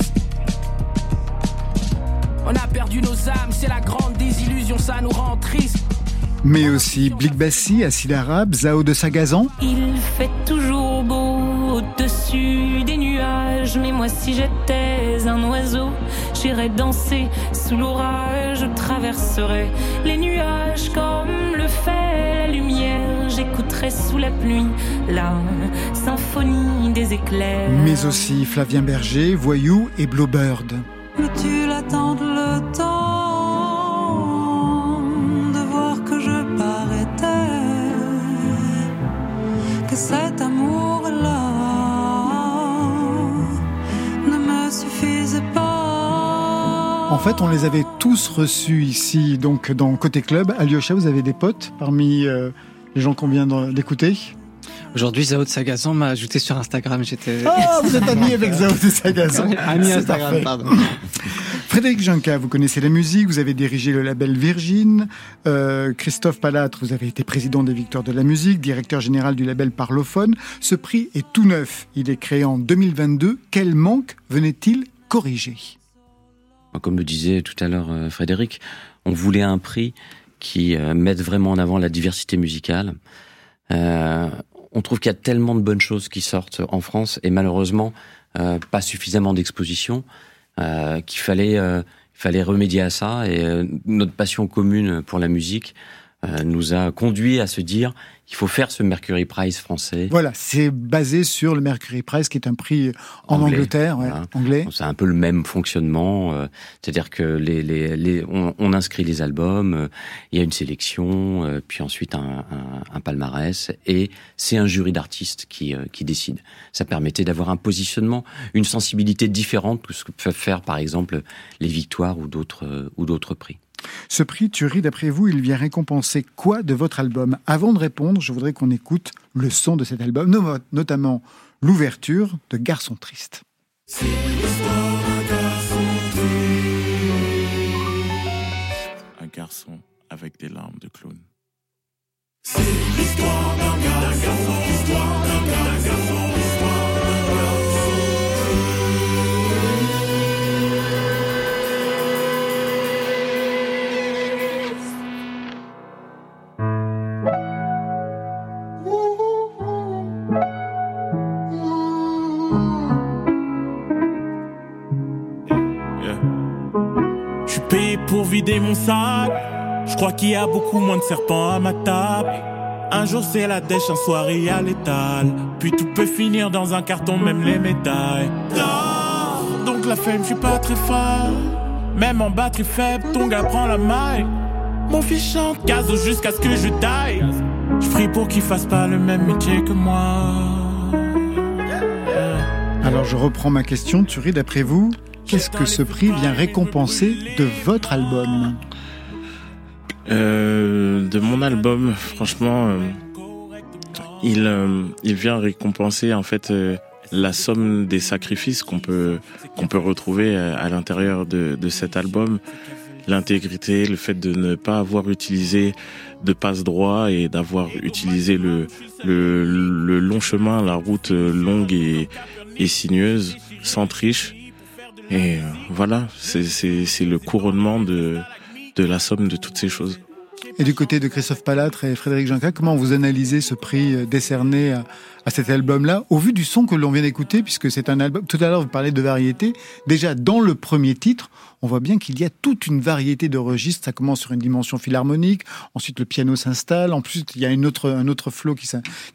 On a perdu nos âmes, c'est la grande désillusion, ça nous rend triste. Mais aussi Blik Bassi, Acide Arabe, Zao de Sagazan. Il fait toujours beau au-dessus des nuages. Mais moi, si j'étais un oiseau, j'irais danser sous l'orage. Je traverserais les nuages comme le fait la lumière. J'écouterais sous la pluie la symphonie des éclairs. Mais aussi Flavien Berger, Voyou et Bluebird. tu l'attends le temps cet amour-là ne me suffisait pas. En fait, on les avait tous reçus ici, donc dans Côté Club. Alyosha, vous avez des potes parmi euh, les gens qu'on vient d'écouter? Aujourd'hui, Zao de Sagazan m'a ajouté sur Instagram. J'étais. Ah, vous êtes ami avec Zao de Sagazan. Ami Instagram, parfait. pardon. Frédéric Junca, vous connaissez la musique, vous avez dirigé le label Virgin. Euh, Christophe Palatre, vous avez été président des Victoires de la musique, directeur général du label Parlophone. Ce prix est tout neuf. Il est créé en 2022. Quel manque venait-il corriger? Comme le disait tout à l'heure euh, Frédéric, on voulait un prix qui euh, mette vraiment en avant la diversité musicale. On trouve qu'il y a tellement de bonnes choses qui sortent en France et malheureusement pas suffisamment d'exposition. Euh, qu'il fallait, euh, il fallait remédier à ça et euh, notre passion commune pour la musique nous a conduit à se dire il faut faire ce Mercury Prize français. Voilà, c'est basé sur le Mercury Prize qui est un prix en Angleterre, anglais. C'est un peu le même fonctionnement, euh, c'est-à-dire que les, les, les on, on, inscrit les albums, euh, il y a une sélection, euh, puis ensuite un, un, un, palmarès, et c'est un jury d'artistes qui, qui décide. Ça permettait d'avoir un positionnement, une sensibilité différente que ce que peuvent faire par exemple les victoires ou d'autres ou d'autres prix. Ce prix Thury, d'après vous, il vient récompenser quoi de votre album? Avant de répondre, je voudrais qu'on écoute le son de cet album, notamment l'ouverture de Garçon triste. C'est l'histoire d'un garçon Un garçon avec des larmes de clown. C'est l'histoire d'un garçon, l'histoire d'un garçon. Pour vider mon sac. Je crois qu'il y a beaucoup moins de serpents à ma table. Un jour c'est la dèche, un soir il y a l'étal. Puis tout peut finir dans un carton, même les médailles. donc la femme, je suis pas très fort. Même en batterie faible, ton gars prend la maille. Mon fils chante gazo jusqu'à ce que je taille. Je prie pour qu'il fasse pas le même métier que moi. Alors je reprends ma question, tu ris d'après vous, qu'est-ce que ce prix vient récompenser de votre album euh, De mon album, franchement, euh, il, euh, il vient récompenser en fait euh, la somme des sacrifices qu'on peut qu'on peut retrouver à l'intérieur de, de cet album. L'intégrité, le fait de ne pas avoir utilisé de passe droit et d'avoir utilisé le, le, le long chemin, la route longue et, et sinueuse, sans triche et euh, voilà, c'est le couronnement de, de la somme de toutes ces choses. Et du côté de Christophe Palatre et Frédéric Janca, comment vous analysez ce prix euh, décerné à, à cet album-là, au vu du son que l'on vient d'écouter, puisque c'est un album. Tout à l'heure, vous parlez de variété. Déjà, dans le premier titre, on voit bien qu'il y a toute une variété de registres. Ça commence sur une dimension philharmonique, ensuite le piano s'installe, en plus il y a une autre, un autre flow qui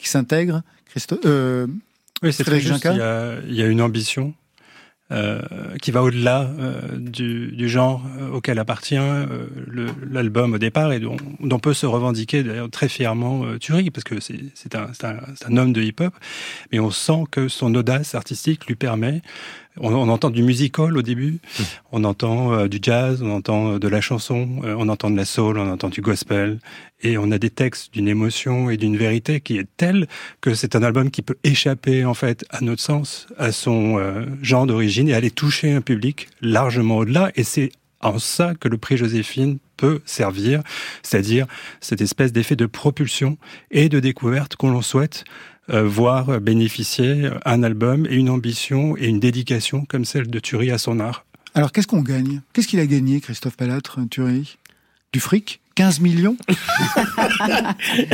s'intègre. Christophe, euh, oui, c'est très juste. Il y, a, il y a une ambition qui va au-delà euh, du, du, genre euh, auquel appartient l'album au départ et dont, dont, peut se revendiquer d'ailleurs très fièrement Turi parce que c'est un, un, un, homme de hip-hop, mais on sent que son audace artistique lui permet on, on, entend du musical au début, on entend euh, du jazz, on entend euh, de la chanson, euh, on entend de la soul, on entend du gospel, et on a des textes d'une émotion et d'une vérité qui est telle que c'est un album qui peut échapper en fait à notre sens, à son genre d'origine et aller toucher un public largement au-delà. Et c'est en ça que le prix Joséphine peut servir, c'est-à-dire cette espèce d'effet de propulsion et de découverte qu'on l'on souhaite voir bénéficier un album et une ambition et une dédication comme celle de Thury à son art. Alors qu'est-ce qu'on gagne? Qu'est-ce qu'il a gagné, Christophe Palatre, Thury? Du fric? 15 millions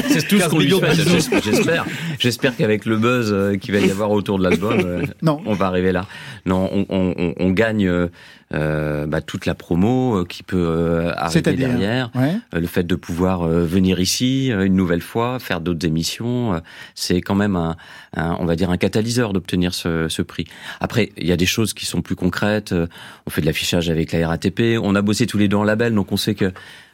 C'est tout ce qu'on lui fait, j'espère. J'espère qu'avec le buzz euh, qu'il va y avoir autour de l'album, euh, on va arriver là. Non, on, on, on gagne euh, bah, toute la promo qui peut arriver derrière. le fait de pouvoir venir ici une nouvelle fois, faire d'autres émissions, c'est quand même un, un, on va dire un catalyseur d'obtenir ce, ce prix. Après, il y a des choses qui sont plus concrètes. On fait de l'affichage avec la RATP. On a bossé tous les deux en label, donc on sait que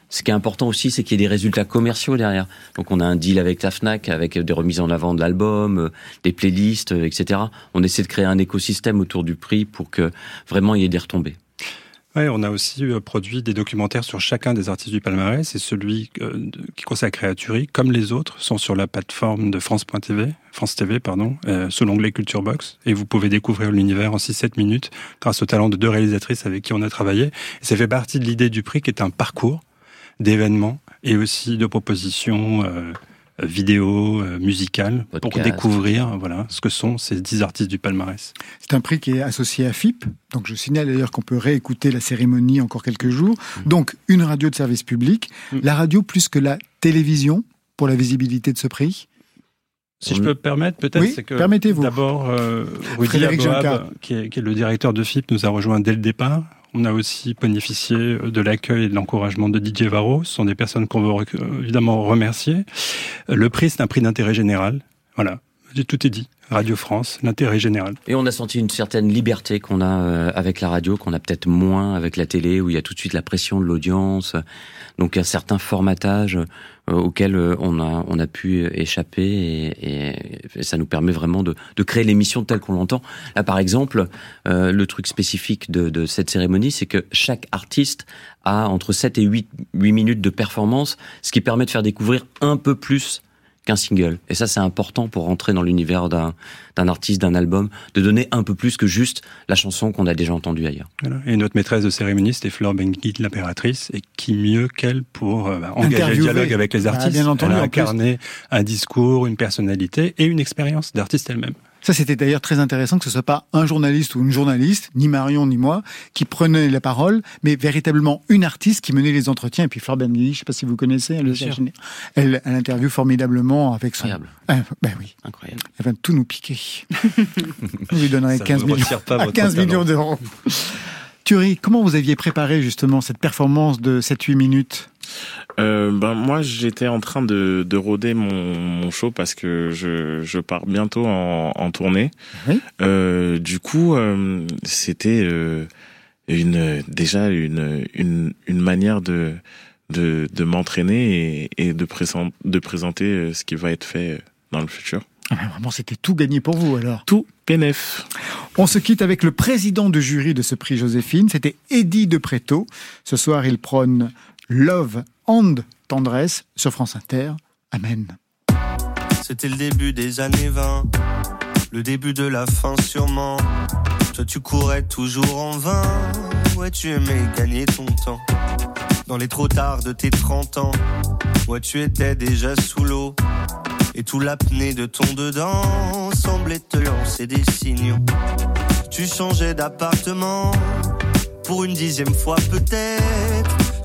ce qui est important aussi, c'est qu'il y ait des résultats commerciaux derrière. Donc on a un deal avec la Fnac, avec des remises en avant de l'album, euh, des playlists, euh, etc. On essaie de créer un écosystème autour du prix pour que vraiment il y ait des retombées. Ouais, on a aussi euh, produit des documentaires sur chacun des artistes du palmarès et celui qui est consacré à Thury, comme les autres, sont sur la plateforme de France.tv, France TV, pardon, sous l'onglet Culture Box. Et vous pouvez découvrir l'univers en 6-7 minutes grâce au talent de deux réalisatrices avec qui on a travaillé. Et ça fait partie de l'idée du prix qui est un parcours d'événements et aussi de propositions euh, vidéo, euh, musicales pour découvrir voilà ce que sont ces dix artistes du palmarès. C'est un prix qui est associé à FIP, donc je signale d'ailleurs qu'on peut réécouter la cérémonie encore quelques jours. Mmh. Donc une radio de service public, mmh. la radio plus que la télévision pour la visibilité de ce prix. Si je peux me permettre, peut-être, oui, c'est que permettez-vous. d'abord, euh, Rudy Aboab, qui est, qui est, le directeur de FIP, nous a rejoint dès le départ. On a aussi bénéficié de l'accueil et de l'encouragement de Didier Varro. Ce sont des personnes qu'on veut évidemment remercier. Le prix, c'est un prix d'intérêt général. Voilà, tout est dit. Radio France, l'intérêt général. Et on a senti une certaine liberté qu'on a euh, avec la radio, qu'on a peut-être moins avec la télé, où il y a tout de suite la pression de l'audience. Donc un certain formatage euh, auquel euh, on a on a pu échapper et, et ça nous permet vraiment de, de créer l'émission telle qu'on l'entend. Là, par exemple, le truc spécifique de, de cette cérémonie, c'est que chaque artiste a entre 7 et 8, 8 minutes de performance, ce qui permet de faire découvrir un peu plus qu'un single. Et ça, c'est important pour rentrer dans l'univers d'un, d'un artiste, d'un album, de donner un peu plus que juste la chanson qu'on a déjà entendue ailleurs. Et notre maîtresse de cérémonie, c'était Flore Benguit, l'impératrice, et qui mieux qu'elle pour euh, bah, engager le dialogue avec les artistes. bien entendu, elle a incarné un discours, une personnalité et une expérience d'artiste elle-même. Ça, c'était d'ailleurs très intéressant que ce soit pas un journaliste ou une journaliste, ni Marion ni moi, qui prenait la parole, mais véritablement une artiste qui menait les entretiens. Et puis Fleur Benguigui, je sais pas si vous connaissez, elle, elle, elle interview formidablement avec son. Incroyable. Ah, ben oui. Incroyable. Elle va tout nous piquer. On lui donnerait Ça 15 vous millions, à votre 15 talent. millions d'euros. Thury, comment vous aviez préparé justement cette performance de 7-8 minutes? Euh, ben moi j'étais en train de, de rôder mon, mon show parce que je, je pars bientôt en, en tournée. Euh, du coup euh, c'était une déjà une, une, une manière de de, de m'entraîner et, et de, présent, de présenter ce qui va être fait dans le futur. Ah ben, Vraiment, c'était tout gagné pour vous alors. Tout PNF. On se quitte avec le président de jury de ce prix Joséphine, c'était Eddie de Préto. Ce soir, il prône Love and Tendresse sur France Inter. Amen. C'était le début des années 20, le début de la fin sûrement. Toi tu courais toujours en vain, ouais tu aimais gagner ton temps. Dans les trop tard de tes 30 ans, ouais tu étais déjà sous l'eau. Et tout l'apnée de ton dedans semblait te lancer des signaux. Tu changeais d'appartement, pour une dixième fois peut-être.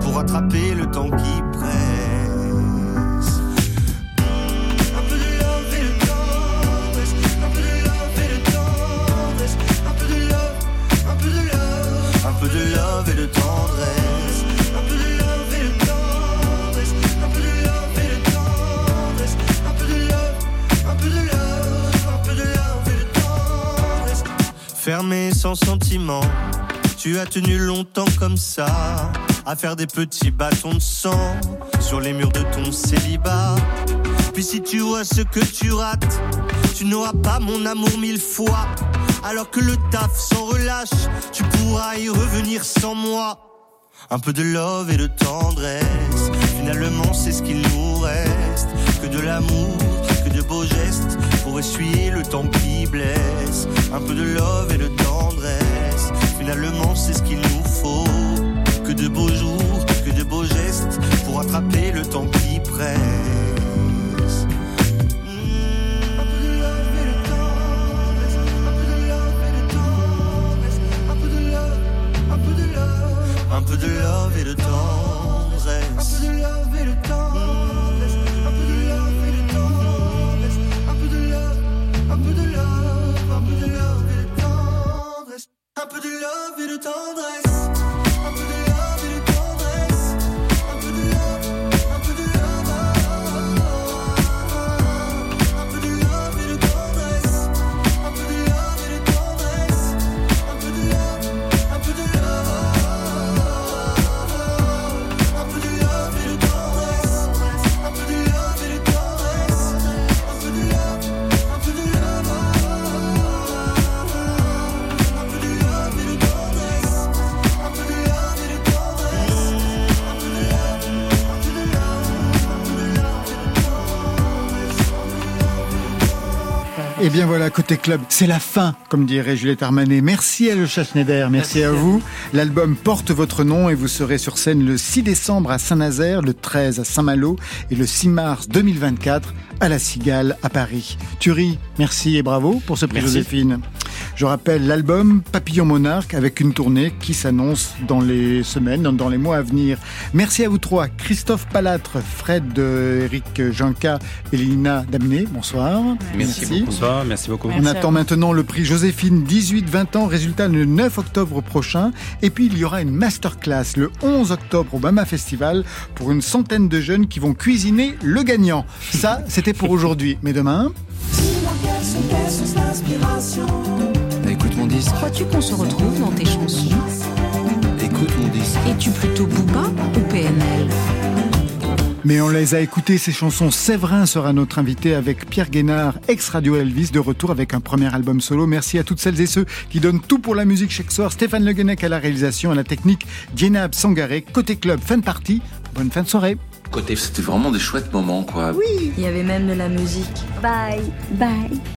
pour attraper le temps qui presse. Un peu de love et de tendresse. Un peu de love et de tendresse. Un peu de love, un peu de love. Un peu de love et de tendresse. Un peu de love et de tendresse. Un peu de love et de tendresse. Un peu de love, un peu de love. Un peu de love et de tendresse. Fermé sans sentiment. Tu as tenu longtemps comme ça, à faire des petits bâtons de sang sur les murs de ton célibat. Puis si tu vois ce que tu rates, tu n'auras pas mon amour mille fois. Alors que le taf s'en relâche, tu pourras y revenir sans moi. Un peu de love et de tendresse, finalement c'est ce qu'il nous reste. Que de l'amour, que de beaux gestes, pour essuyer le temps qui blesse. Un peu de love et de tendresse, finalement c'est ce qu'il nous faut. De beaux jours, que de beaux gestes, pour attraper le temps qui presse. Un peu de love et de tendresse, un peu de love et de tendresse, un peu de love et de tendresse, un peu de love, un peu de love, un peu de love et de tendresse, un peu de love et de tendresse, bien voilà, côté club, c'est la fin, comme dirait Juliette Armanet. Merci à Le Schneider, merci, à vous. L'album porte votre nom et vous serez sur scène le 6 décembre à Saint-Nazaire, le 13 à Saint-Malo et le 6 mars 2024 à La Cigale à Paris. Thury, merci et bravo pour ce prix Joséphine. Je rappelle l'album Papillon Monarque avec une tournée qui s'annonce dans les semaines, dans les mois à venir. Merci à vous trois, Christophe Palatre, Fred, Eric Janka et Lina Damné. Bonsoir. Merci, beaucoup. Bonsoir, merci beaucoup. On attend maintenant le prix Joséphine 18-20 ans, résultat le 9 octobre prochain. Et puis il y aura une masterclass le 11 octobre au Bama Festival pour une centaine de jeunes qui vont cuisiner le gagnant. Ça, c'était pour aujourd'hui. Mais demain... disque. Crois-tu qu'on se retrouve dans tes chansons? Écoute mon disque. Es-tu plutôt Booba ou PNL mais on les a écoutées, ces chansons. Séverin sera notre invité avec Pierre Guénard, ex-Radio Elvis, de retour avec un premier album solo. Merci à toutes celles et ceux qui donnent tout pour la musique chaque soir. Stéphane Le Guenec à la réalisation, à la technique, Dienab Sangaré, côté club, fin de partie. Bonne fin de soirée. Côté, c'était vraiment des chouettes moments, quoi. Oui, il y avait même de la musique. Bye. Bye.